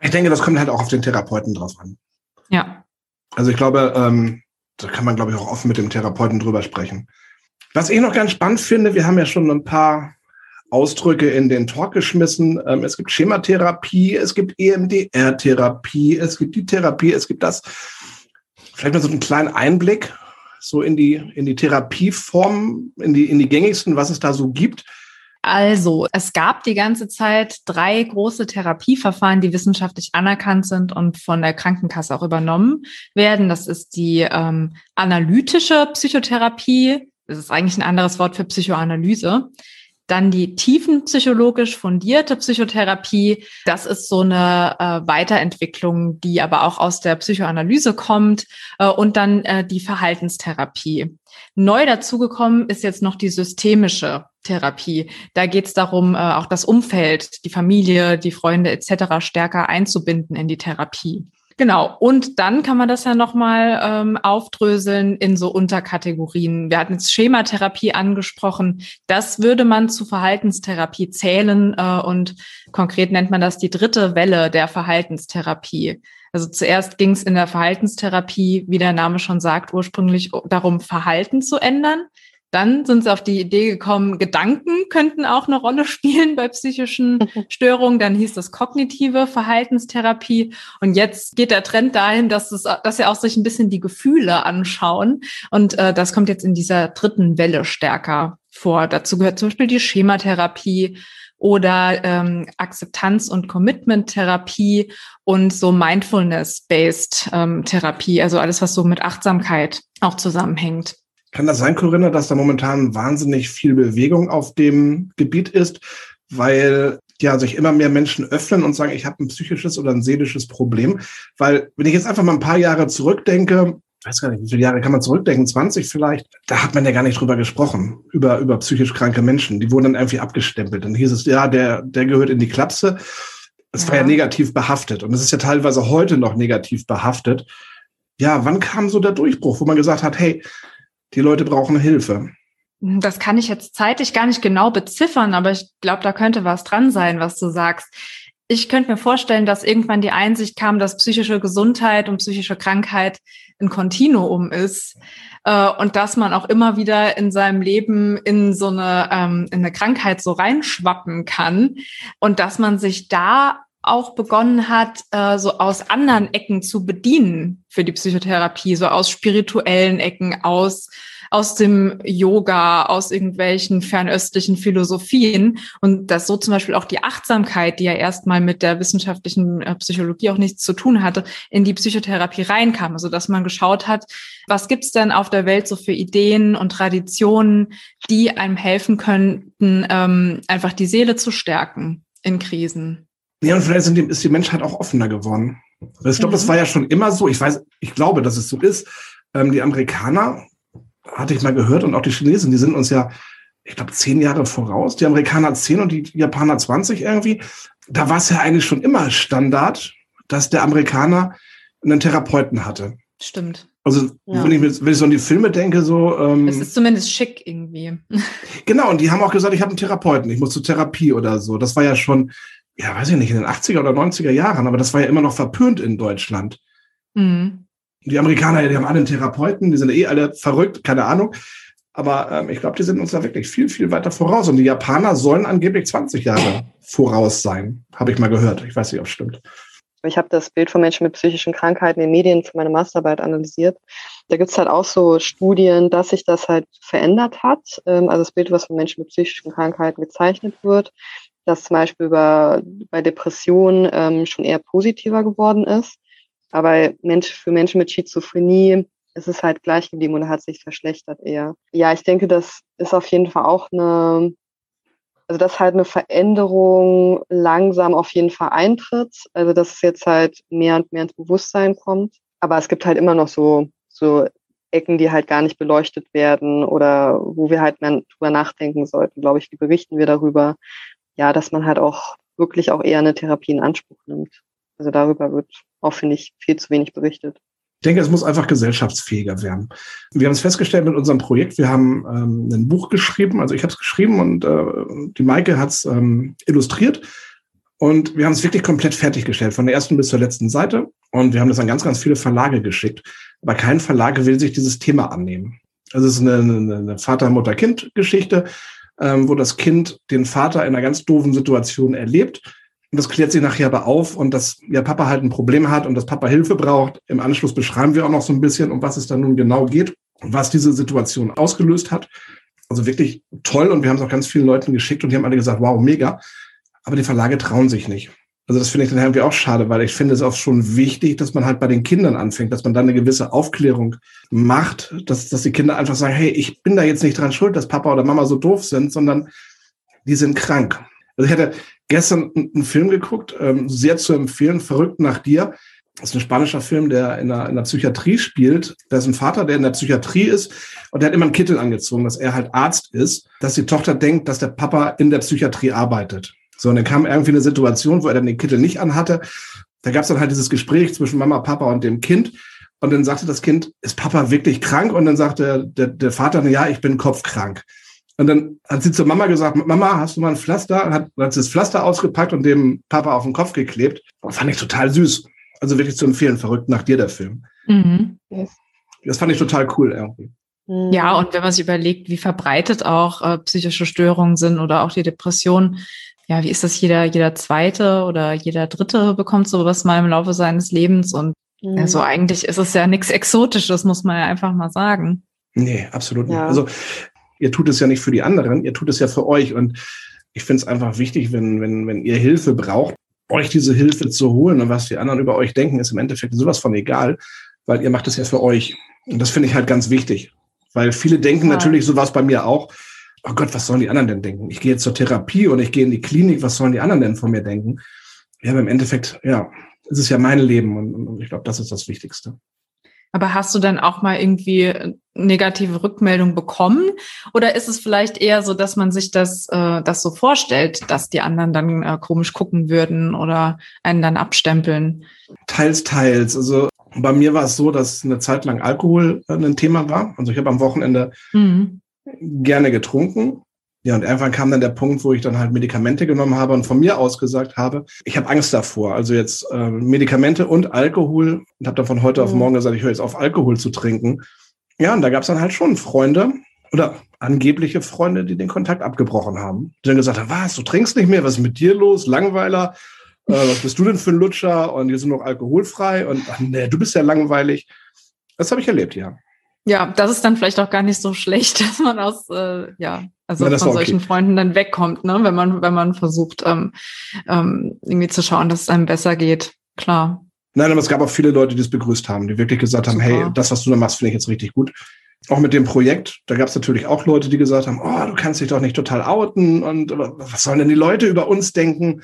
ich denke, das kommt halt auch auf den Therapeuten drauf an. Ja. Also ich glaube, ähm, da kann man, glaube ich, auch offen mit dem Therapeuten drüber sprechen. Was ich noch ganz spannend finde, wir haben ja schon ein paar Ausdrücke in den Talk geschmissen. Ähm, es gibt Schematherapie, es gibt EMDR-Therapie, es gibt die Therapie, es gibt das. Vielleicht mal so einen kleinen Einblick so in die, in die Therapieform, in die, in die gängigsten, was es da so gibt. Also, es gab die ganze Zeit drei große Therapieverfahren, die wissenschaftlich anerkannt sind und von der Krankenkasse auch übernommen werden. Das ist die ähm, analytische Psychotherapie. Das ist eigentlich ein anderes Wort für Psychoanalyse. Dann die tiefenpsychologisch fundierte Psychotherapie. Das ist so eine äh, Weiterentwicklung, die aber auch aus der Psychoanalyse kommt. Äh, und dann äh, die Verhaltenstherapie. Neu dazugekommen ist jetzt noch die systemische Therapie. Da geht es darum, äh, auch das Umfeld, die Familie, die Freunde etc. stärker einzubinden in die Therapie. Genau. Und dann kann man das ja nochmal ähm, aufdröseln in so Unterkategorien. Wir hatten jetzt Schematherapie angesprochen. Das würde man zu Verhaltenstherapie zählen äh, und konkret nennt man das die dritte Welle der Verhaltenstherapie. Also zuerst ging es in der Verhaltenstherapie, wie der Name schon sagt, ursprünglich darum, Verhalten zu ändern. Dann sind sie auf die Idee gekommen, Gedanken könnten auch eine Rolle spielen bei psychischen Störungen. Dann hieß das kognitive Verhaltenstherapie. Und jetzt geht der Trend dahin, dass, es, dass sie auch sich ein bisschen die Gefühle anschauen. Und äh, das kommt jetzt in dieser dritten Welle stärker vor. Dazu gehört zum Beispiel die Schematherapie oder ähm, Akzeptanz- und Commitment-Therapie und so Mindfulness-based ähm, Therapie, also alles, was so mit Achtsamkeit auch zusammenhängt. Kann das sein, Corinna, dass da momentan wahnsinnig viel Bewegung auf dem Gebiet ist, weil ja sich immer mehr Menschen öffnen und sagen, ich habe ein psychisches oder ein seelisches Problem? Weil wenn ich jetzt einfach mal ein paar Jahre zurückdenke, ich weiß gar nicht, wie viele Jahre kann man zurückdenken, 20 vielleicht, da hat man ja gar nicht drüber gesprochen, über, über psychisch kranke Menschen. Die wurden dann irgendwie abgestempelt. Dann hieß es, ja, der, der gehört in die Klapse. Es ja. war ja negativ behaftet und es ist ja teilweise heute noch negativ behaftet. Ja, wann kam so der Durchbruch, wo man gesagt hat, hey, die Leute brauchen Hilfe. Das kann ich jetzt zeitlich gar nicht genau beziffern, aber ich glaube, da könnte was dran sein, was du sagst. Ich könnte mir vorstellen, dass irgendwann die Einsicht kam, dass psychische Gesundheit und psychische Krankheit ein Kontinuum ist äh, und dass man auch immer wieder in seinem Leben in so eine, ähm, in eine Krankheit so reinschwappen kann und dass man sich da auch begonnen hat, äh, so aus anderen Ecken zu bedienen für die Psychotherapie, so aus spirituellen Ecken, aus aus dem Yoga, aus irgendwelchen fernöstlichen Philosophien und dass so zum Beispiel auch die Achtsamkeit, die ja erstmal mit der wissenschaftlichen äh, Psychologie auch nichts zu tun hatte, in die Psychotherapie reinkam. Also dass man geschaut hat, was gibt's denn auf der Welt so für Ideen und Traditionen, die einem helfen könnten, ähm, einfach die Seele zu stärken in Krisen. Ja, und vielleicht die, ist die Menschheit auch offener geworden. Ich glaube, mhm. das war ja schon immer so. Ich weiß, ich glaube, dass es so ist. Ähm, die Amerikaner, hatte ich mal gehört, und auch die Chinesen, die sind uns ja, ich glaube, zehn Jahre voraus. Die Amerikaner zehn und die Japaner 20 irgendwie. Da war es ja eigentlich schon immer Standard, dass der Amerikaner einen Therapeuten hatte. Stimmt. Also ja. wenn, ich, wenn ich so an die Filme denke, so. Ähm, es ist zumindest schick irgendwie. Genau, und die haben auch gesagt, ich habe einen Therapeuten, ich muss zur Therapie oder so. Das war ja schon ja, weiß ich nicht, in den 80er oder 90er Jahren, aber das war ja immer noch verpönt in Deutschland. Mhm. Die Amerikaner, die haben alle einen Therapeuten, die sind eh alle verrückt, keine Ahnung. Aber ähm, ich glaube, die sind uns da wirklich viel, viel weiter voraus. Und die Japaner sollen angeblich 20 Jahre voraus sein, habe ich mal gehört. Ich weiß nicht, ob es stimmt. Ich habe das Bild von Menschen mit psychischen Krankheiten in Medien für meine Masterarbeit analysiert. Da gibt es halt auch so Studien, dass sich das halt verändert hat. Ähm, also das Bild, was von Menschen mit psychischen Krankheiten gezeichnet wird, dass zum Beispiel über, bei Depressionen ähm, schon eher positiver geworden ist. Aber Mensch, für Menschen mit Schizophrenie ist es halt gleich geblieben und hat sich verschlechtert eher. Ja, ich denke, das ist auf jeden Fall auch eine, also dass halt eine Veränderung langsam auf jeden Fall eintritt. Also dass es jetzt halt mehr und mehr ins Bewusstsein kommt. Aber es gibt halt immer noch so, so Ecken, die halt gar nicht beleuchtet werden oder wo wir halt mehr drüber nachdenken sollten, glaube ich. Wie berichten wir darüber? Ja, dass man halt auch wirklich auch eher eine Therapie in Anspruch nimmt. Also darüber wird auch, finde ich, viel zu wenig berichtet. Ich denke, es muss einfach gesellschaftsfähiger werden. Wir haben es festgestellt mit unserem Projekt. Wir haben ähm, ein Buch geschrieben, also ich habe es geschrieben und äh, die Maike hat es ähm, illustriert. Und wir haben es wirklich komplett fertiggestellt, von der ersten bis zur letzten Seite. Und wir haben das an ganz, ganz viele Verlage geschickt. Aber kein Verlag will sich dieses Thema annehmen. Also es ist eine, eine Vater-Mutter-Kind-Geschichte ähm, wo das Kind den Vater in einer ganz doofen Situation erlebt. Und das klärt sich nachher aber auf und dass ja Papa halt ein Problem hat und dass Papa Hilfe braucht. Im Anschluss beschreiben wir auch noch so ein bisschen, um was es dann nun genau geht und was diese Situation ausgelöst hat. Also wirklich toll und wir haben es auch ganz vielen Leuten geschickt und die haben alle gesagt, wow, mega. Aber die Verlage trauen sich nicht. Also das finde ich dann irgendwie auch schade, weil ich finde es auch schon wichtig, dass man halt bei den Kindern anfängt, dass man dann eine gewisse Aufklärung macht, dass, dass die Kinder einfach sagen, hey, ich bin da jetzt nicht dran schuld, dass Papa oder Mama so doof sind, sondern die sind krank. Also ich hatte gestern einen Film geguckt, ähm, sehr zu empfehlen, Verrückt nach dir. Das ist ein spanischer Film, der in der, in der Psychiatrie spielt. Da ist ein Vater, der in der Psychiatrie ist und der hat immer einen Kittel angezogen, dass er halt Arzt ist, dass die Tochter denkt, dass der Papa in der Psychiatrie arbeitet. So, und dann kam irgendwie eine Situation, wo er dann den Kittel nicht anhatte. Da gab es dann halt dieses Gespräch zwischen Mama, Papa und dem Kind. Und dann sagte das Kind, ist Papa wirklich krank? Und dann sagte der, der Vater, ja, ich bin kopfkrank. Und dann hat sie zur Mama gesagt, Mama, hast du mal ein Pflaster? Und hat, hat sie das Pflaster ausgepackt und dem Papa auf den Kopf geklebt. Und fand ich total süß. Also wirklich zu empfehlen, verrückt nach dir der Film. Mhm. Das fand ich total cool irgendwie. Ja, und wenn man sich überlegt, wie verbreitet auch äh, psychische Störungen sind oder auch die Depression, ja, wie ist das, jeder, jeder zweite oder jeder dritte bekommt sowas mal im Laufe seines Lebens und mhm. also eigentlich ist es ja nichts Exotisches, muss man ja einfach mal sagen. Nee, absolut nicht. Ja. Also ihr tut es ja nicht für die anderen, ihr tut es ja für euch und ich finde es einfach wichtig, wenn, wenn, wenn ihr Hilfe braucht, euch diese Hilfe zu holen und was die anderen über euch denken, ist im Endeffekt sowas von egal, weil ihr macht es ja für euch. Und das finde ich halt ganz wichtig, weil viele denken ja. natürlich, so was bei mir auch, oh Gott, was sollen die anderen denn denken? Ich gehe jetzt zur Therapie und ich gehe in die Klinik, was sollen die anderen denn von mir denken? Ja, aber im Endeffekt, ja, es ist ja mein Leben und, und ich glaube, das ist das Wichtigste. Aber hast du dann auch mal irgendwie negative Rückmeldung bekommen? Oder ist es vielleicht eher so, dass man sich das, äh, das so vorstellt, dass die anderen dann äh, komisch gucken würden oder einen dann abstempeln? Teils, teils. Also bei mir war es so, dass eine Zeit lang Alkohol äh, ein Thema war. Also ich habe am Wochenende mhm gerne getrunken. Ja, und irgendwann kam dann der Punkt, wo ich dann halt Medikamente genommen habe und von mir aus gesagt habe, ich habe Angst davor. Also jetzt äh, Medikamente und Alkohol und habe dann von heute mhm. auf morgen gesagt, ich höre jetzt auf, Alkohol zu trinken. Ja, und da gab es dann halt schon Freunde oder angebliche Freunde, die den Kontakt abgebrochen haben. Die dann gesagt haben, was, du trinkst nicht mehr, was ist mit dir los? Langweiler, äh, was bist du denn für ein Lutscher? Und die sind noch alkoholfrei und ach, nee, du bist ja langweilig. Das habe ich erlebt, ja. Ja, das ist dann vielleicht auch gar nicht so schlecht, dass man aus, äh, ja, also ja, von solchen okay. Freunden dann wegkommt, ne? wenn man, wenn man versucht, ähm, ähm, irgendwie zu schauen, dass es einem besser geht. Klar. Nein, aber es gab auch viele Leute, die es begrüßt haben, die wirklich gesagt haben, Super. hey, das, was du da machst, finde ich jetzt richtig gut. Auch mit dem Projekt, da gab es natürlich auch Leute, die gesagt haben, oh, du kannst dich doch nicht total outen und was sollen denn die Leute über uns denken?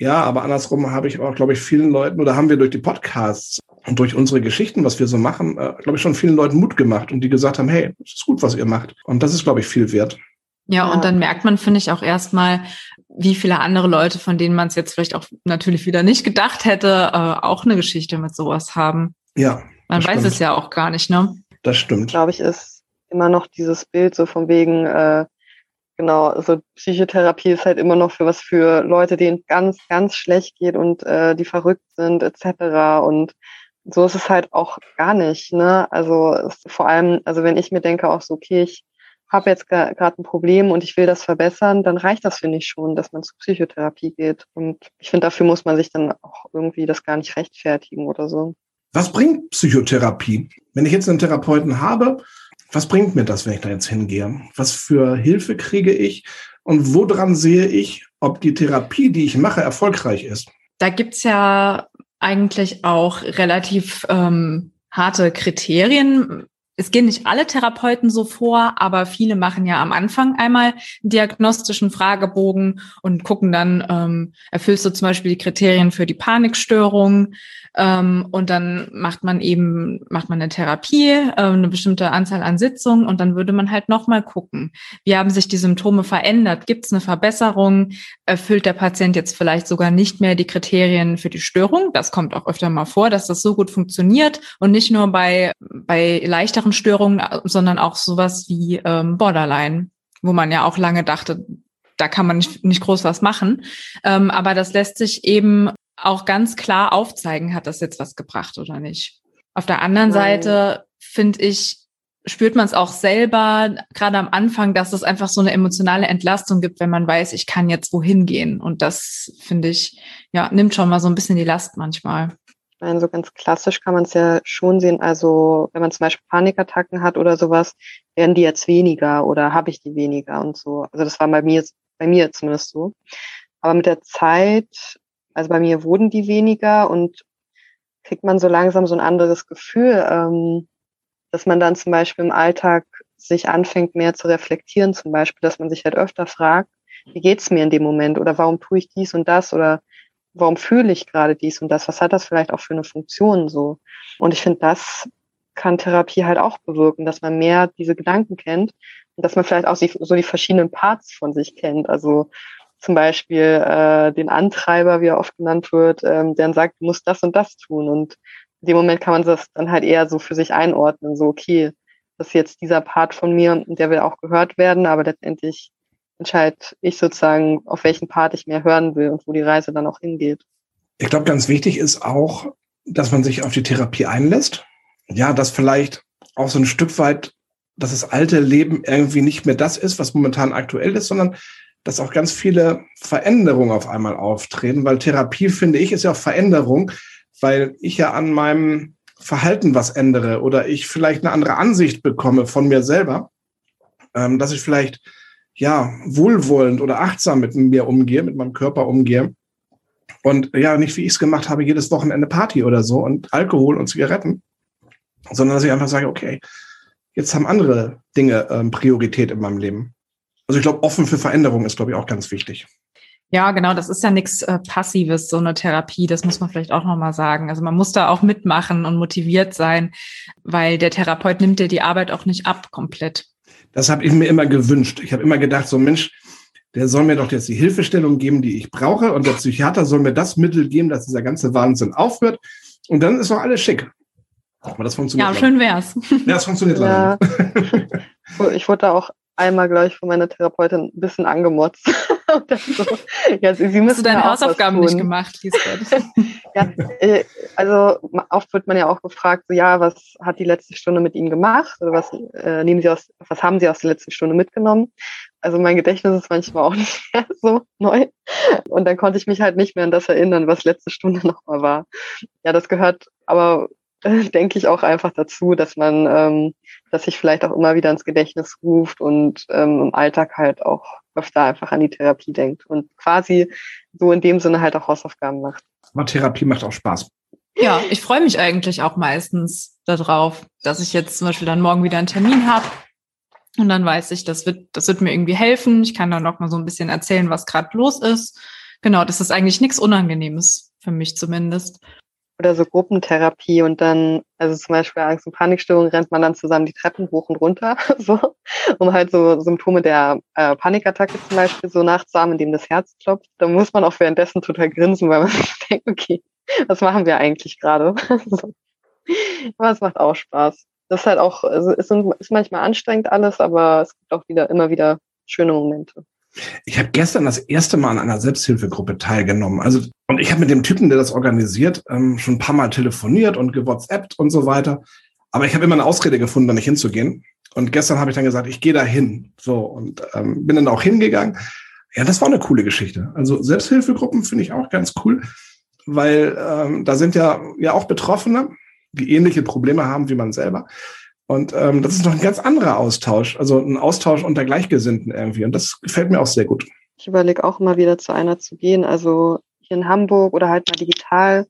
Ja, aber andersrum habe ich auch, glaube ich, vielen Leuten oder haben wir durch die Podcasts und durch unsere Geschichten, was wir so machen, äh, glaube ich, schon vielen Leuten Mut gemacht und die gesagt haben, hey, es ist gut, was ihr macht. Und das ist, glaube ich, viel wert. Ja, und dann merkt man, finde ich, auch erstmal, wie viele andere Leute, von denen man es jetzt vielleicht auch natürlich wieder nicht gedacht hätte, äh, auch eine Geschichte mit sowas haben. Ja. Man weiß stimmt. es ja auch gar nicht, ne? Das stimmt. Glaube ich, ist immer noch dieses Bild so von wegen, äh, genau, also Psychotherapie ist halt immer noch für was für Leute, denen ganz, ganz schlecht geht und äh, die verrückt sind, etc. Und so ist es halt auch gar nicht. Ne? Also vor allem, also wenn ich mir denke auch so, okay, ich habe jetzt gerade ein Problem und ich will das verbessern, dann reicht das, finde ich schon, dass man zur Psychotherapie geht. Und ich finde, dafür muss man sich dann auch irgendwie das gar nicht rechtfertigen oder so. Was bringt Psychotherapie? Wenn ich jetzt einen Therapeuten habe, was bringt mir das, wenn ich da jetzt hingehe? Was für Hilfe kriege ich? Und woran sehe ich, ob die Therapie, die ich mache, erfolgreich ist? Da gibt's ja eigentlich auch relativ ähm, harte Kriterien. Es gehen nicht alle Therapeuten so vor, aber viele machen ja am Anfang einmal einen diagnostischen Fragebogen und gucken dann, ähm, erfüllst du zum Beispiel die Kriterien für die Panikstörung, ähm, und dann macht man eben, macht man eine Therapie, äh, eine bestimmte Anzahl an Sitzungen und dann würde man halt nochmal gucken, wie haben sich die Symptome verändert? Gibt es eine Verbesserung? Erfüllt der Patient jetzt vielleicht sogar nicht mehr die Kriterien für die Störung? Das kommt auch öfter mal vor, dass das so gut funktioniert und nicht nur bei, bei leichteren Störungen, sondern auch sowas wie ähm, Borderline, wo man ja auch lange dachte, da kann man nicht, nicht groß was machen. Ähm, aber das lässt sich eben auch ganz klar aufzeigen, hat das jetzt was gebracht oder nicht. Auf der anderen Nein. Seite finde ich, spürt man es auch selber, gerade am Anfang, dass es einfach so eine emotionale Entlastung gibt, wenn man weiß, ich kann jetzt wohin gehen. Und das finde ich, ja, nimmt schon mal so ein bisschen die Last manchmal. Meine, so ganz klassisch kann man es ja schon sehen. Also, wenn man zum Beispiel Panikattacken hat oder sowas, werden die jetzt weniger oder habe ich die weniger und so. Also, das war bei mir, bei mir zumindest so. Aber mit der Zeit also bei mir wurden die weniger und kriegt man so langsam so ein anderes Gefühl, ähm, dass man dann zum Beispiel im Alltag sich anfängt, mehr zu reflektieren, zum Beispiel, dass man sich halt öfter fragt, wie geht's mir in dem Moment oder warum tue ich dies und das oder warum fühle ich gerade dies und das? Was hat das vielleicht auch für eine Funktion so? Und ich finde, das kann Therapie halt auch bewirken, dass man mehr diese Gedanken kennt und dass man vielleicht auch so die verschiedenen Parts von sich kennt. Also zum Beispiel äh, den Antreiber, wie er oft genannt wird, ähm, der dann sagt, du musst das und das tun. Und in dem Moment kann man das dann halt eher so für sich einordnen, so, okay, das ist jetzt dieser Part von mir, der will auch gehört werden, aber letztendlich entscheide ich sozusagen, auf welchen Part ich mehr hören will und wo die Reise dann auch hingeht. Ich glaube, ganz wichtig ist auch, dass man sich auf die Therapie einlässt. Ja, dass vielleicht auch so ein Stück weit, dass das alte Leben irgendwie nicht mehr das ist, was momentan aktuell ist, sondern dass auch ganz viele Veränderungen auf einmal auftreten, weil Therapie, finde ich, ist ja auch Veränderung, weil ich ja an meinem Verhalten was ändere oder ich vielleicht eine andere Ansicht bekomme von mir selber, ähm, dass ich vielleicht ja wohlwollend oder achtsam mit mir umgehe, mit meinem Körper umgehe und ja nicht wie ich es gemacht habe, jedes Wochenende Party oder so und Alkohol und Zigaretten, sondern dass ich einfach sage, okay, jetzt haben andere Dinge ähm, Priorität in meinem Leben. Also ich glaube, offen für Veränderung ist, glaube ich, auch ganz wichtig. Ja, genau, das ist ja nichts äh, Passives, so eine Therapie, das muss man vielleicht auch nochmal sagen. Also man muss da auch mitmachen und motiviert sein, weil der Therapeut nimmt dir die Arbeit auch nicht ab komplett. Das habe ich mir immer gewünscht. Ich habe immer gedacht, so Mensch, der soll mir doch jetzt die Hilfestellung geben, die ich brauche und der Psychiater soll mir das Mittel geben, dass dieser ganze Wahnsinn aufhört und dann ist doch alles schick. Aber das funktioniert. Ja, schön wär's. Ja, das funktioniert ja. leider. ich wurde da auch einmal, glaube ich, von meiner Therapeutin ein bisschen angemotzt. so, ja, sie, sie Hast du deine Hausaufgaben nicht gemacht, Lisbeth? ja, äh, also oft wird man ja auch gefragt, so, ja, was hat die letzte Stunde mit Ihnen gemacht? Oder was äh, nehmen Sie aus, was haben Sie aus der letzten Stunde mitgenommen? Also mein Gedächtnis ist manchmal auch nicht mehr so neu. Und dann konnte ich mich halt nicht mehr an das erinnern, was letzte Stunde nochmal war. Ja, das gehört aber denke ich auch einfach dazu, dass man, ähm, dass sich vielleicht auch immer wieder ins Gedächtnis ruft und ähm, im Alltag halt auch öfter einfach an die Therapie denkt und quasi so in dem Sinne halt auch Hausaufgaben macht. Aber Therapie macht auch Spaß. Ja, ich freue mich eigentlich auch meistens darauf, dass ich jetzt zum Beispiel dann morgen wieder einen Termin habe und dann weiß ich, das wird, das wird mir irgendwie helfen. Ich kann dann noch mal so ein bisschen erzählen, was gerade los ist. Genau, das ist eigentlich nichts Unangenehmes für mich zumindest oder so Gruppentherapie und dann, also zum Beispiel Angst- und Panikstörung, rennt man dann zusammen die Treppen hoch und runter, so, um halt so Symptome der äh, Panikattacke zum Beispiel so nachzuahmen, indem das Herz klopft. Da muss man auch währenddessen total grinsen, weil man sich denkt, okay, was machen wir eigentlich gerade? so. Aber es macht auch Spaß. Das ist halt auch, also es ist manchmal anstrengend alles, aber es gibt auch wieder immer wieder schöne Momente. Ich habe gestern das erste Mal an einer Selbsthilfegruppe teilgenommen. Also und ich habe mit dem Typen, der das organisiert, ähm, schon ein paar Mal telefoniert und gewhatsappt und so weiter. Aber ich habe immer eine Ausrede gefunden, da nicht hinzugehen. Und gestern habe ich dann gesagt, ich gehe da hin. So und ähm, bin dann auch hingegangen. Ja, das war eine coole Geschichte. Also Selbsthilfegruppen finde ich auch ganz cool, weil ähm, da sind ja ja auch Betroffene, die ähnliche Probleme haben wie man selber. Und ähm, das ist noch ein ganz anderer Austausch, also ein Austausch unter Gleichgesinnten irgendwie. Und das gefällt mir auch sehr gut. Ich überlege auch mal wieder zu einer zu gehen. Also hier in Hamburg oder halt mal digital.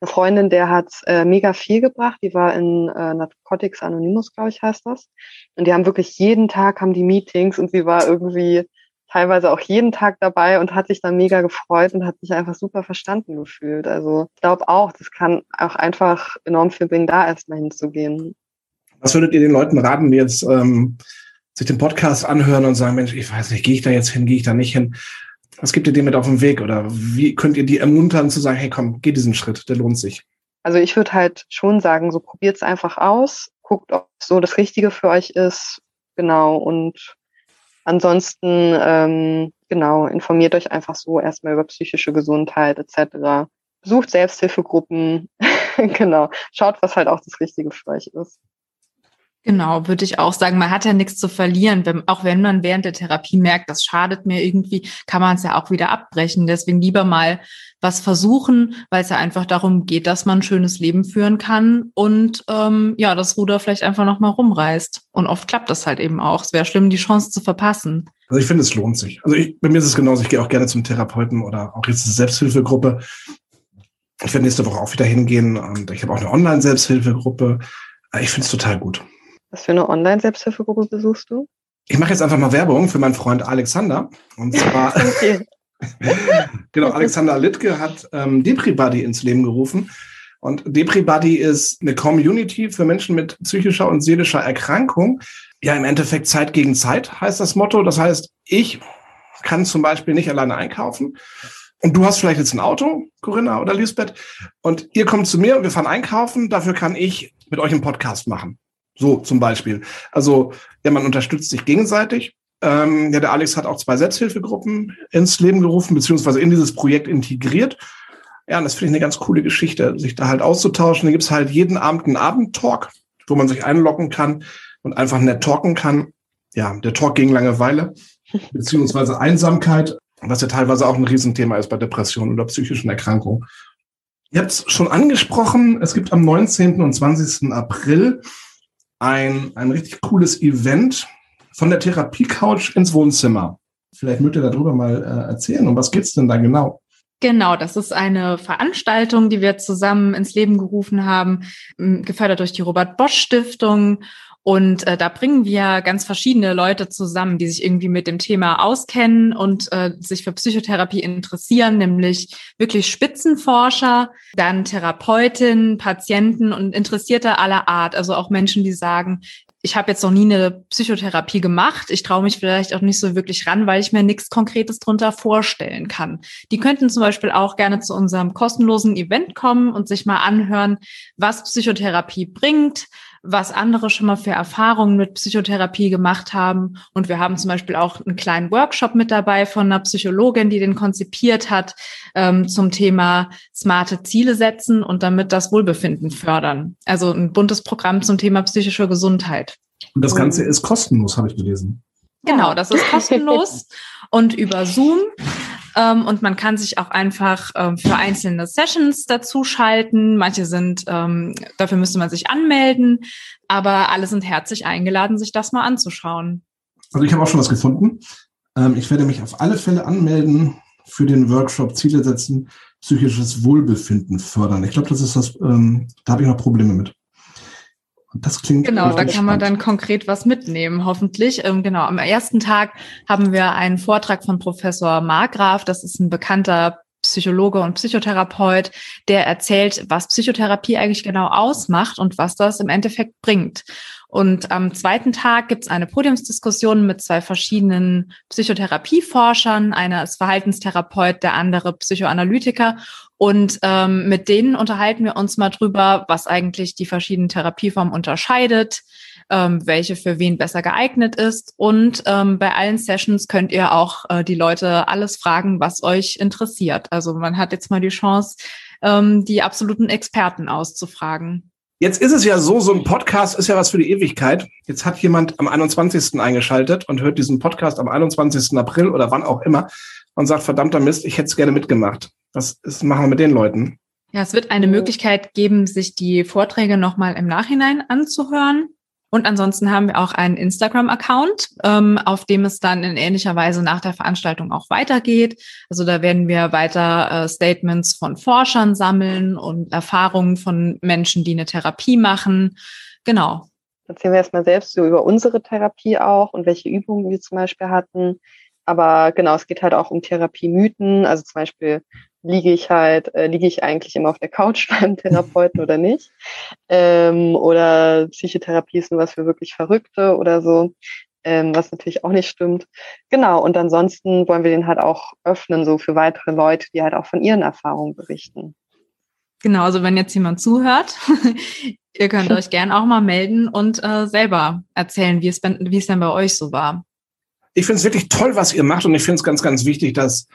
Eine Freundin, der hat äh, mega viel gebracht. Die war in äh, Narcotics Anonymous, glaube ich, heißt das. Und die haben wirklich jeden Tag haben die Meetings und sie war irgendwie teilweise auch jeden Tag dabei und hat sich dann mega gefreut und hat sich einfach super verstanden gefühlt. Also ich glaube auch, das kann auch einfach enorm viel bringen, da erstmal hinzugehen. Was würdet ihr den Leuten raten, die jetzt ähm, sich den Podcast anhören und sagen, Mensch, ich weiß nicht, gehe ich da jetzt hin, gehe ich da nicht hin? Was gibt ihr dem mit auf den Weg? Oder wie könnt ihr die ermuntern zu sagen, hey komm, geh diesen Schritt, der lohnt sich? Also ich würde halt schon sagen, so probiert es einfach aus, guckt, ob so das Richtige für euch ist. Genau. Und ansonsten, ähm, genau, informiert euch einfach so erstmal über psychische Gesundheit etc. Besucht Selbsthilfegruppen. genau. Schaut, was halt auch das Richtige für euch ist. Genau, würde ich auch sagen. Man hat ja nichts zu verlieren. Wenn, auch wenn man während der Therapie merkt, das schadet mir irgendwie, kann man es ja auch wieder abbrechen. Deswegen lieber mal was versuchen, weil es ja einfach darum geht, dass man ein schönes Leben führen kann und ähm, ja, das Ruder vielleicht einfach nochmal rumreißt. Und oft klappt das halt eben auch. Es wäre schlimm, die Chance zu verpassen. Also ich finde, es lohnt sich. Also ich, bei mir ist es genauso. Ich gehe auch gerne zum Therapeuten oder auch jetzt eine Selbsthilfegruppe. Ich werde nächste Woche auch wieder hingehen und ich habe auch eine Online-Selbsthilfegruppe. Ich finde es total gut. Was für eine Online-Selbsthilfegruppe besuchst du? Ich mache jetzt einfach mal Werbung für meinen Freund Alexander. Und zwar, genau, Alexander Littke hat ähm, DepriBuddy ins Leben gerufen. Und DepriBuddy ist eine Community für Menschen mit psychischer und seelischer Erkrankung. Ja, im Endeffekt Zeit gegen Zeit heißt das Motto. Das heißt, ich kann zum Beispiel nicht alleine einkaufen. Und du hast vielleicht jetzt ein Auto, Corinna oder Lisbeth, und ihr kommt zu mir und wir fahren einkaufen. Dafür kann ich mit euch einen Podcast machen. So zum Beispiel. Also ja, man unterstützt sich gegenseitig. Ähm, ja, der Alex hat auch zwei Selbsthilfegruppen ins Leben gerufen, beziehungsweise in dieses Projekt integriert. Ja, und das finde ich eine ganz coole Geschichte, sich da halt auszutauschen. Da gibt's halt jeden Abend einen Abendtalk, wo man sich einloggen kann und einfach nett talken kann. Ja, der Talk gegen Langeweile, beziehungsweise Einsamkeit, was ja teilweise auch ein Riesenthema ist bei Depressionen oder psychischen Erkrankungen. Ihr habt es schon angesprochen, es gibt am 19. und 20. April ein, ein richtig cooles Event von der Therapie-Couch ins Wohnzimmer. Vielleicht mögt ihr darüber mal äh, erzählen. Um was geht's denn da genau? Genau, das ist eine Veranstaltung, die wir zusammen ins Leben gerufen haben, gefördert durch die Robert Bosch Stiftung und äh, da bringen wir ganz verschiedene Leute zusammen, die sich irgendwie mit dem Thema auskennen und äh, sich für Psychotherapie interessieren, nämlich wirklich Spitzenforscher, dann Therapeutinnen, Patienten und Interessierte aller Art. Also auch Menschen, die sagen, ich habe jetzt noch nie eine Psychotherapie gemacht. Ich traue mich vielleicht auch nicht so wirklich ran, weil ich mir nichts Konkretes drunter vorstellen kann. Die könnten zum Beispiel auch gerne zu unserem kostenlosen Event kommen und sich mal anhören, was Psychotherapie bringt, was andere schon mal für Erfahrungen mit Psychotherapie gemacht haben. Und wir haben zum Beispiel auch einen kleinen Workshop mit dabei von einer Psychologin, die den konzipiert hat ähm, zum Thema smarte Ziele setzen und damit das Wohlbefinden fördern. Also ein buntes Programm zum Thema psychische Gesundheit. Und das Ganze ist kostenlos, habe ich gelesen. Genau, das ist kostenlos und über Zoom. Ähm, und man kann sich auch einfach ähm, für einzelne Sessions dazu schalten. Manche sind, ähm, dafür müsste man sich anmelden, aber alle sind herzlich eingeladen, sich das mal anzuschauen. Also ich habe auch schon was gefunden. Ähm, ich werde mich auf alle Fälle anmelden für den Workshop Ziele setzen, psychisches Wohlbefinden fördern. Ich glaube, das ist das, ähm, da habe ich noch Probleme mit. Und das klingt genau, da kann spannend. man dann konkret was mitnehmen, hoffentlich. Ähm, genau, am ersten Tag haben wir einen Vortrag von Professor Markgraf. Das ist ein bekannter Psychologe und Psychotherapeut, der erzählt, was Psychotherapie eigentlich genau ausmacht und was das im Endeffekt bringt. Und am zweiten Tag gibt es eine Podiumsdiskussion mit zwei verschiedenen Psychotherapieforschern. Einer ist Verhaltenstherapeut, der andere Psychoanalytiker. Und ähm, mit denen unterhalten wir uns mal drüber, was eigentlich die verschiedenen Therapieformen unterscheidet, ähm, welche für wen besser geeignet ist. Und ähm, bei allen Sessions könnt ihr auch äh, die Leute alles fragen, was euch interessiert. Also man hat jetzt mal die Chance, ähm, die absoluten Experten auszufragen. Jetzt ist es ja so, so ein Podcast ist ja was für die Ewigkeit. Jetzt hat jemand am 21. eingeschaltet und hört diesen Podcast am 21. April oder wann auch immer und sagt, verdammter Mist, ich hätte es gerne mitgemacht. Was ist, machen wir mit den Leuten? Ja, es wird eine Möglichkeit geben, sich die Vorträge nochmal im Nachhinein anzuhören. Und ansonsten haben wir auch einen Instagram-Account, ähm, auf dem es dann in ähnlicher Weise nach der Veranstaltung auch weitergeht. Also da werden wir weiter äh, Statements von Forschern sammeln und Erfahrungen von Menschen, die eine Therapie machen. Genau. Erzählen wir erstmal selbst so über unsere Therapie auch und welche Übungen wir zum Beispiel hatten. Aber genau, es geht halt auch um Therapiemythen. Also zum Beispiel, liege ich halt, äh, liege ich eigentlich immer auf der Couch beim Therapeuten oder nicht? Ähm, oder Psychotherapie ist nur was für wirklich Verrückte oder so, ähm, was natürlich auch nicht stimmt. Genau, und ansonsten wollen wir den halt auch öffnen, so für weitere Leute, die halt auch von ihren Erfahrungen berichten. Genau, also wenn jetzt jemand zuhört, ihr könnt euch gern auch mal melden und äh, selber erzählen, wie es, wie es denn bei euch so war. Ich finde es wirklich toll, was ihr macht und ich finde es ganz, ganz wichtig, dass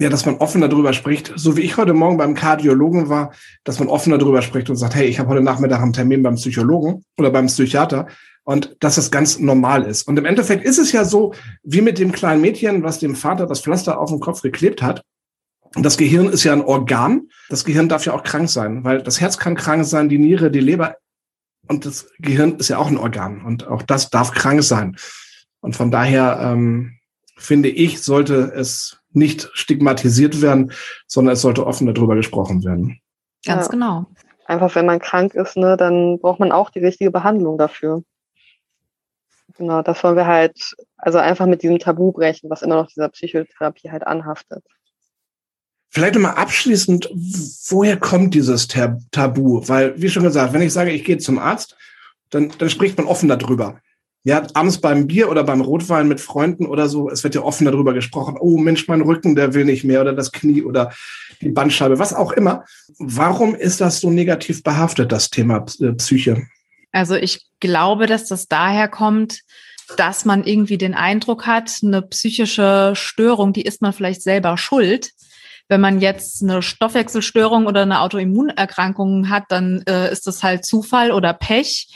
ja, dass man offen darüber spricht, so wie ich heute Morgen beim Kardiologen war, dass man offen darüber spricht und sagt, hey, ich habe heute Nachmittag einen Termin beim Psychologen oder beim Psychiater und dass das ganz normal ist. Und im Endeffekt ist es ja so, wie mit dem kleinen Mädchen, was dem Vater das Pflaster auf den Kopf geklebt hat. Das Gehirn ist ja ein Organ. Das Gehirn darf ja auch krank sein, weil das Herz kann krank sein, die Niere, die Leber und das Gehirn ist ja auch ein Organ und auch das darf krank sein. Und von daher ähm, finde ich, sollte es nicht stigmatisiert werden, sondern es sollte offen darüber gesprochen werden. Ganz ja. genau. Einfach, wenn man krank ist, ne, dann braucht man auch die richtige Behandlung dafür. Genau, das wollen wir halt, also einfach mit diesem Tabu brechen, was immer noch dieser Psychotherapie halt anhaftet. Vielleicht nochmal abschließend, woher kommt dieses Tabu? Weil, wie schon gesagt, wenn ich sage, ich gehe zum Arzt, dann, dann spricht man offen darüber ja, abends beim Bier oder beim Rotwein mit Freunden oder so, es wird ja offen darüber gesprochen, oh Mensch, mein Rücken, der will nicht mehr oder das Knie oder die Bandscheibe, was auch immer. Warum ist das so negativ behaftet, das Thema äh, Psyche? Also ich glaube, dass das daher kommt, dass man irgendwie den Eindruck hat, eine psychische Störung, die ist man vielleicht selber schuld. Wenn man jetzt eine Stoffwechselstörung oder eine Autoimmunerkrankung hat, dann äh, ist das halt Zufall oder Pech.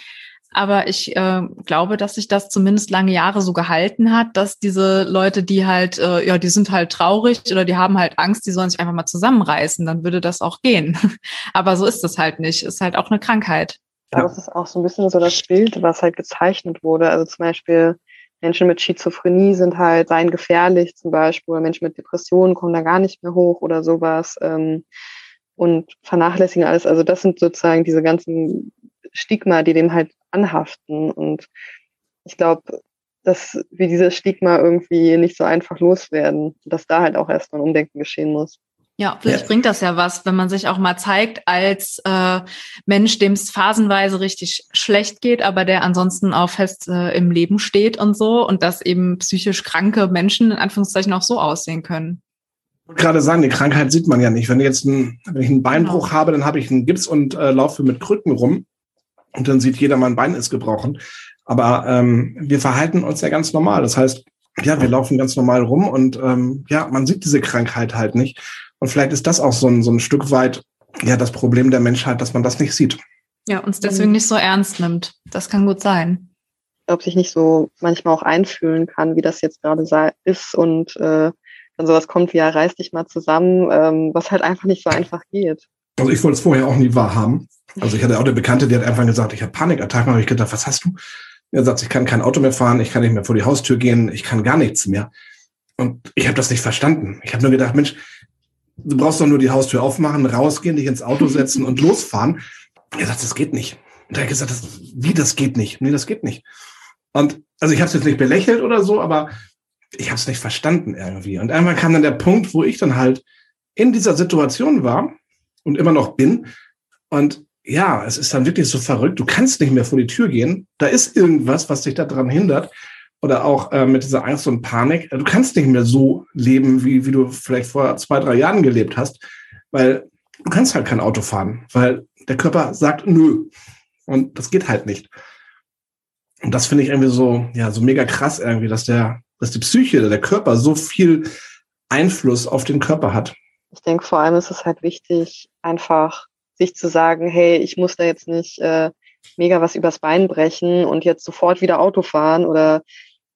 Aber ich äh, glaube, dass sich das zumindest lange Jahre so gehalten hat, dass diese Leute, die halt, äh, ja, die sind halt traurig oder die haben halt Angst, die sollen sich einfach mal zusammenreißen, dann würde das auch gehen. Aber so ist es halt nicht. Ist halt auch eine Krankheit. Ja. Das ist auch so ein bisschen so das Bild, was halt gezeichnet wurde. Also zum Beispiel Menschen mit Schizophrenie sind halt seien gefährlich zum Beispiel, oder Menschen mit Depressionen kommen da gar nicht mehr hoch oder sowas. Ähm, und vernachlässigen alles. Also das sind sozusagen diese ganzen Stigma, die dem halt anhaften. Und ich glaube, dass wir dieses Stigma irgendwie nicht so einfach loswerden, dass da halt auch erstmal ein Umdenken geschehen muss. Ja, vielleicht ja. bringt das ja was, wenn man sich auch mal zeigt als äh, Mensch, dem es phasenweise richtig schlecht geht, aber der ansonsten auch fest äh, im Leben steht und so und dass eben psychisch kranke Menschen in Anführungszeichen auch so aussehen können. Ich wollte gerade sagen, die Krankheit sieht man ja nicht. Wenn, jetzt ein, wenn ich einen Beinbruch genau. habe, dann habe ich einen Gips und äh, laufe mit Krücken rum und dann sieht jeder, mein Bein ist gebrochen. Aber ähm, wir verhalten uns ja ganz normal. Das heißt, ja, wir laufen ganz normal rum und ähm, ja, man sieht diese Krankheit halt nicht. Und vielleicht ist das auch so ein, so ein Stück weit ja das Problem der Menschheit, dass man das nicht sieht. Ja, uns deswegen nicht so ernst nimmt. Das kann gut sein. Ob sich nicht so manchmal auch einfühlen kann, wie das jetzt gerade ist und äh, dann sowas kommt wie, ja, reiß dich mal zusammen, ähm, was halt einfach nicht so einfach geht. Also ich wollte es vorher auch nie wahrhaben. Also ich hatte auch eine Bekannte, die hat einfach gesagt, ich habe Panikattacken. habe ich gedacht, was hast du? Er sagt, ich kann kein Auto mehr fahren, ich kann nicht mehr vor die Haustür gehen, ich kann gar nichts mehr. Und ich habe das nicht verstanden. Ich habe nur gedacht, Mensch, du brauchst doch nur die Haustür aufmachen, rausgehen, dich ins Auto setzen und losfahren. Er sagt, das geht nicht. Und er hat gesagt, das, wie, das geht nicht? Nee, das geht nicht. Und also ich habe es jetzt nicht belächelt oder so, aber ich habe es nicht verstanden irgendwie. Und einmal kam dann der Punkt, wo ich dann halt in dieser Situation war und immer noch bin. Und ja, es ist dann wirklich so verrückt. Du kannst nicht mehr vor die Tür gehen. Da ist irgendwas, was dich daran hindert. Oder auch äh, mit dieser Angst und Panik. Du kannst nicht mehr so leben, wie, wie du vielleicht vor zwei, drei Jahren gelebt hast, weil du kannst halt kein Auto fahren, weil der Körper sagt nö. Und das geht halt nicht. Und das finde ich irgendwie so, ja, so mega krass irgendwie, dass der, dass die Psyche, der Körper so viel Einfluss auf den Körper hat. Ich denke, vor allem ist es halt wichtig, einfach sich zu sagen, hey, ich muss da jetzt nicht äh, mega was übers Bein brechen und jetzt sofort wieder Auto fahren oder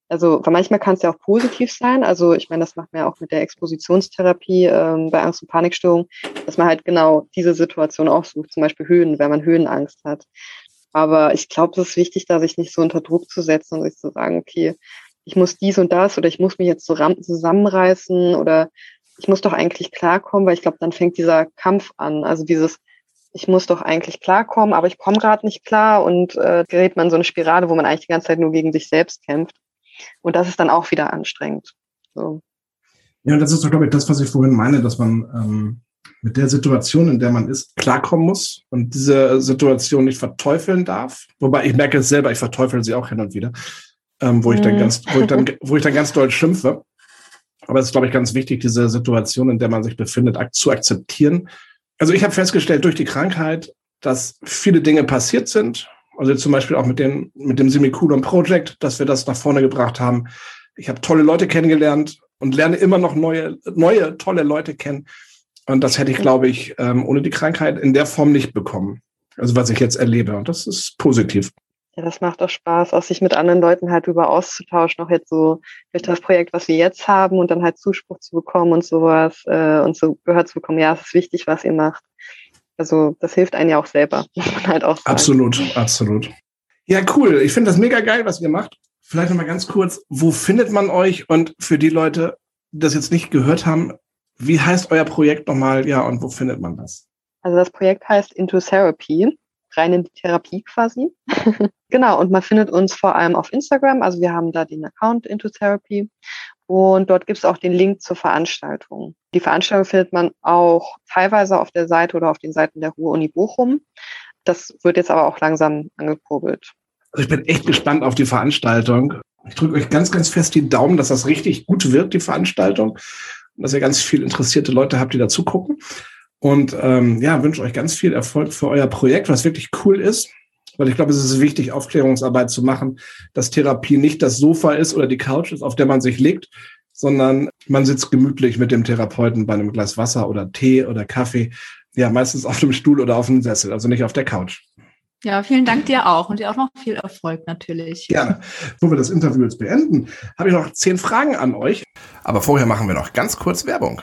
also manchmal kann es ja auch positiv sein. Also ich meine, das macht man ja auch mit der Expositionstherapie ähm, bei Angst- und Panikstörung, dass man halt genau diese Situation auch sucht, zum Beispiel Höhen, wenn man Höhenangst hat. Aber ich glaube, es ist wichtig, da sich nicht so unter Druck zu setzen und sich zu sagen, okay, ich muss dies und das oder ich muss mich jetzt so zusammenreißen oder ich muss doch eigentlich klarkommen, weil ich glaube, dann fängt dieser Kampf an. Also dieses, ich muss doch eigentlich klarkommen, aber ich komme gerade nicht klar und äh, gerät man in so eine Spirale, wo man eigentlich die ganze Zeit nur gegen sich selbst kämpft. Und das ist dann auch wieder anstrengend. So. Ja, das ist doch, glaube ich, das, was ich vorhin meine, dass man ähm, mit der Situation, in der man ist, klarkommen muss und diese Situation nicht verteufeln darf. Wobei ich merke es selber, ich verteufel sie auch hin und wieder, ähm, wo, ich dann mhm. ganz, wo, ich dann, wo ich dann ganz doll schimpfe. Aber es ist, glaube ich, ganz wichtig, diese Situation, in der man sich befindet, zu akzeptieren also ich habe festgestellt durch die Krankheit, dass viele Dinge passiert sind. Also zum Beispiel auch mit dem, mit dem Semicolon Project, dass wir das nach vorne gebracht haben. Ich habe tolle Leute kennengelernt und lerne immer noch neue, neue tolle Leute kennen. Und das hätte ich, glaube ich, ähm, ohne die Krankheit in der Form nicht bekommen. Also was ich jetzt erlebe. Und das ist positiv. Ja, das macht auch Spaß, auch sich mit anderen Leuten halt über auszutauschen, auch jetzt so durch das Projekt, was wir jetzt haben und dann halt Zuspruch zu bekommen und sowas äh, und so gehört zu bekommen, ja, es ist wichtig, was ihr macht. Also das hilft einem ja auch selber, muss man halt auch sagen. Absolut, absolut. Ja, cool. Ich finde das mega geil, was ihr macht. Vielleicht nochmal ganz kurz, wo findet man euch? Und für die Leute, die das jetzt nicht gehört haben, wie heißt euer Projekt nochmal? Ja, und wo findet man das? Also das Projekt heißt Into Therapy rein in die Therapie quasi. genau, und man findet uns vor allem auf Instagram. Also wir haben da den Account Into Therapy und dort gibt es auch den Link zur Veranstaltung. Die Veranstaltung findet man auch teilweise auf der Seite oder auf den Seiten der Ruhr-Uni Bochum. Das wird jetzt aber auch langsam angekurbelt. Also ich bin echt gespannt auf die Veranstaltung. Ich drücke euch ganz, ganz fest die Daumen, dass das richtig gut wird, die Veranstaltung. Dass ihr ganz viele interessierte Leute habt, die dazu gucken. Und ähm, ja, wünsche euch ganz viel Erfolg für euer Projekt, was wirklich cool ist. Weil ich glaube, es ist wichtig, Aufklärungsarbeit zu machen, dass Therapie nicht das Sofa ist oder die Couch ist, auf der man sich legt, sondern man sitzt gemütlich mit dem Therapeuten bei einem Glas Wasser oder Tee oder Kaffee. Ja, meistens auf dem Stuhl oder auf dem Sessel, also nicht auf der Couch. Ja, vielen Dank dir auch und dir auch noch viel Erfolg natürlich. Gerne. Bevor wir das Interview jetzt beenden, habe ich noch zehn Fragen an euch. Aber vorher machen wir noch ganz kurz Werbung.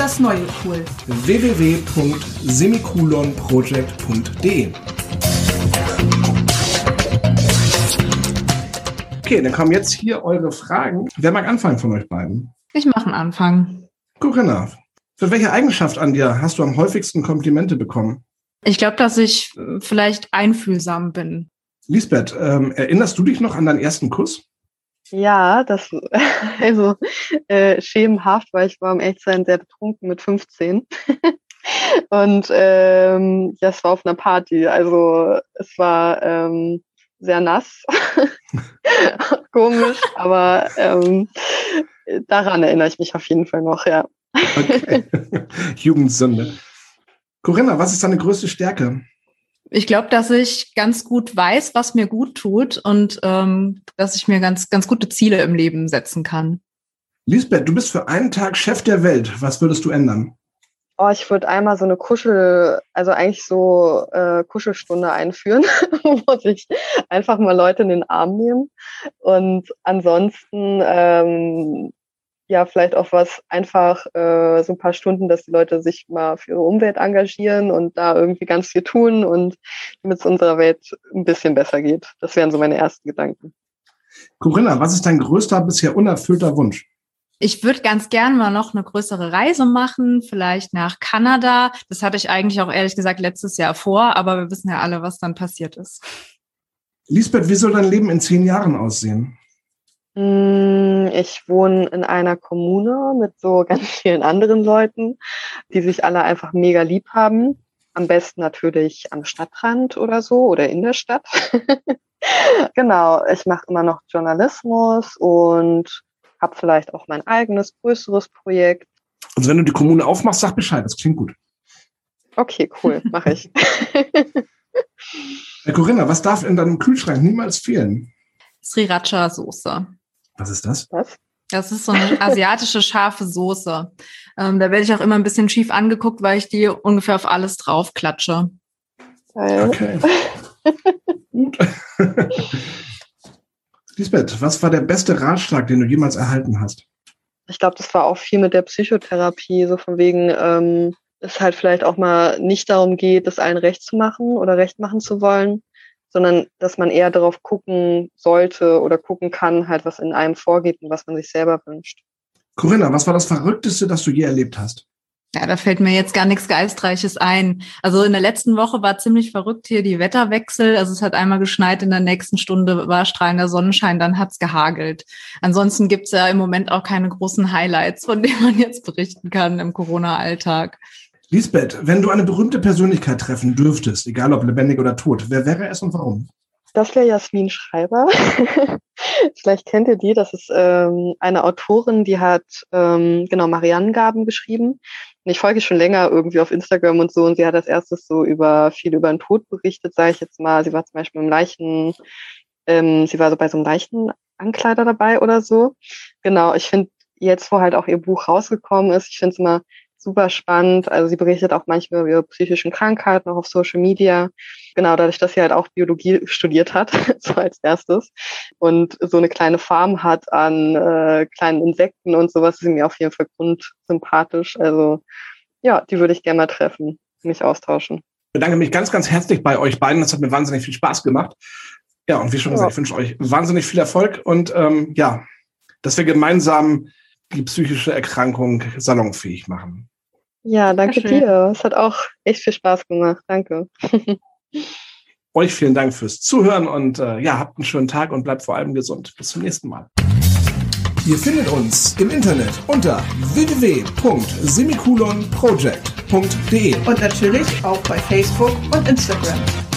das neue cool. www.semikolonproject.de Okay, dann kommen jetzt hier eure Fragen. Wer mag anfangen von euch beiden? Ich mache einen Anfang. Corinna, für welche Eigenschaft an dir hast du am häufigsten Komplimente bekommen? Ich glaube, dass ich äh, vielleicht einfühlsam bin. Lisbeth, ähm, erinnerst du dich noch an deinen ersten Kuss? Ja, das, also äh, schemenhaft, weil ich war um ehrlich zu sein sehr betrunken mit 15. Und ähm, ja, es war auf einer Party. Also es war ähm, sehr nass, komisch, aber ähm, daran erinnere ich mich auf jeden Fall noch, ja. Okay. Jugendsünde. Corinna, was ist deine größte Stärke? Ich glaube, dass ich ganz gut weiß, was mir gut tut und ähm, dass ich mir ganz, ganz gute Ziele im Leben setzen kann. Lisbeth, du bist für einen Tag Chef der Welt. Was würdest du ändern? Oh, ich würde einmal so eine Kuschel, also eigentlich so äh, Kuschelstunde einführen, wo sich einfach mal Leute in den Arm nehmen. Und ansonsten ähm, ja vielleicht auch was einfach äh, so ein paar Stunden, dass die Leute sich mal für ihre Umwelt engagieren und da irgendwie ganz viel tun und damit es unserer Welt ein bisschen besser geht. Das wären so meine ersten Gedanken. Corinna, was ist dein größter bisher unerfüllter Wunsch? Ich würde ganz gern mal noch eine größere Reise machen, vielleicht nach Kanada. Das hatte ich eigentlich auch ehrlich gesagt letztes Jahr vor, aber wir wissen ja alle, was dann passiert ist. Lisbeth, wie soll dein Leben in zehn Jahren aussehen? Mm, ich wohne in einer Kommune mit so ganz vielen anderen Leuten, die sich alle einfach mega lieb haben. Am besten natürlich am Stadtrand oder so oder in der Stadt. genau, ich mache immer noch Journalismus und habe vielleicht auch mein eigenes größeres Projekt. Also wenn du die Kommune aufmachst, sag Bescheid, das klingt gut. Okay, cool, mache ich. Corinna, was darf in deinem Kühlschrank niemals fehlen? Sriracha-Soße. Was ist das? Was? Das ist so eine asiatische scharfe Soße. Ähm, da werde ich auch immer ein bisschen schief angeguckt, weil ich die ungefähr auf alles draufklatsche. Geil. Okay. Gut. Lisbeth, was war der beste Ratschlag, den du jemals erhalten hast? Ich glaube, das war auch viel mit der Psychotherapie, so von wegen, ähm, es halt vielleicht auch mal nicht darum geht, das allen recht zu machen oder recht machen zu wollen, sondern dass man eher darauf gucken sollte oder gucken kann, halt, was in einem vorgeht und was man sich selber wünscht. Corinna, was war das Verrückteste, das du je erlebt hast? Ja, da fällt mir jetzt gar nichts Geistreiches ein. Also in der letzten Woche war ziemlich verrückt hier die Wetterwechsel. Also es hat einmal geschneit, in der nächsten Stunde war strahlender Sonnenschein, dann hat's gehagelt. Ansonsten gibt's ja im Moment auch keine großen Highlights, von denen man jetzt berichten kann im Corona-Alltag. Lisbeth, wenn du eine berühmte Persönlichkeit treffen dürftest, egal ob lebendig oder tot, wer wäre es und warum? Das wäre Jasmin Schreiber. Vielleicht kennt ihr die. Das ist ähm, eine Autorin, die hat ähm, genau Marianengaben geschrieben. Und ich folge schon länger irgendwie auf Instagram und so. Und sie hat als erstes so über viel über den Tod berichtet, sage ich jetzt mal. Sie war zum Beispiel im Leichen, ähm, sie war so bei so einem Leichenankleider dabei oder so. Genau. Ich finde jetzt, wo halt auch ihr Buch rausgekommen ist, ich finde es immer super spannend. Also sie berichtet auch manchmal über ihre psychischen Krankheiten, auch auf Social Media. Genau, dadurch, dass sie halt auch Biologie studiert hat, so als erstes, und so eine kleine Farm hat an äh, kleinen Insekten und sowas, ist mir auf jeden Fall grundsympathisch. Also ja, die würde ich gerne mal treffen, mich austauschen. Ich bedanke mich ganz, ganz herzlich bei euch beiden. Das hat mir wahnsinnig viel Spaß gemacht. Ja, und wie schon gesagt, ja. ich wünsche euch wahnsinnig viel Erfolg und ähm, ja, dass wir gemeinsam die psychische Erkrankung salonfähig machen. Ja, danke dir. Es hat auch echt viel Spaß gemacht. Danke. Euch vielen Dank fürs Zuhören und äh, ja, habt einen schönen Tag und bleibt vor allem gesund. Bis zum nächsten Mal. Ihr findet uns im Internet unter www.semikolonproject.de und natürlich auch bei Facebook und Instagram.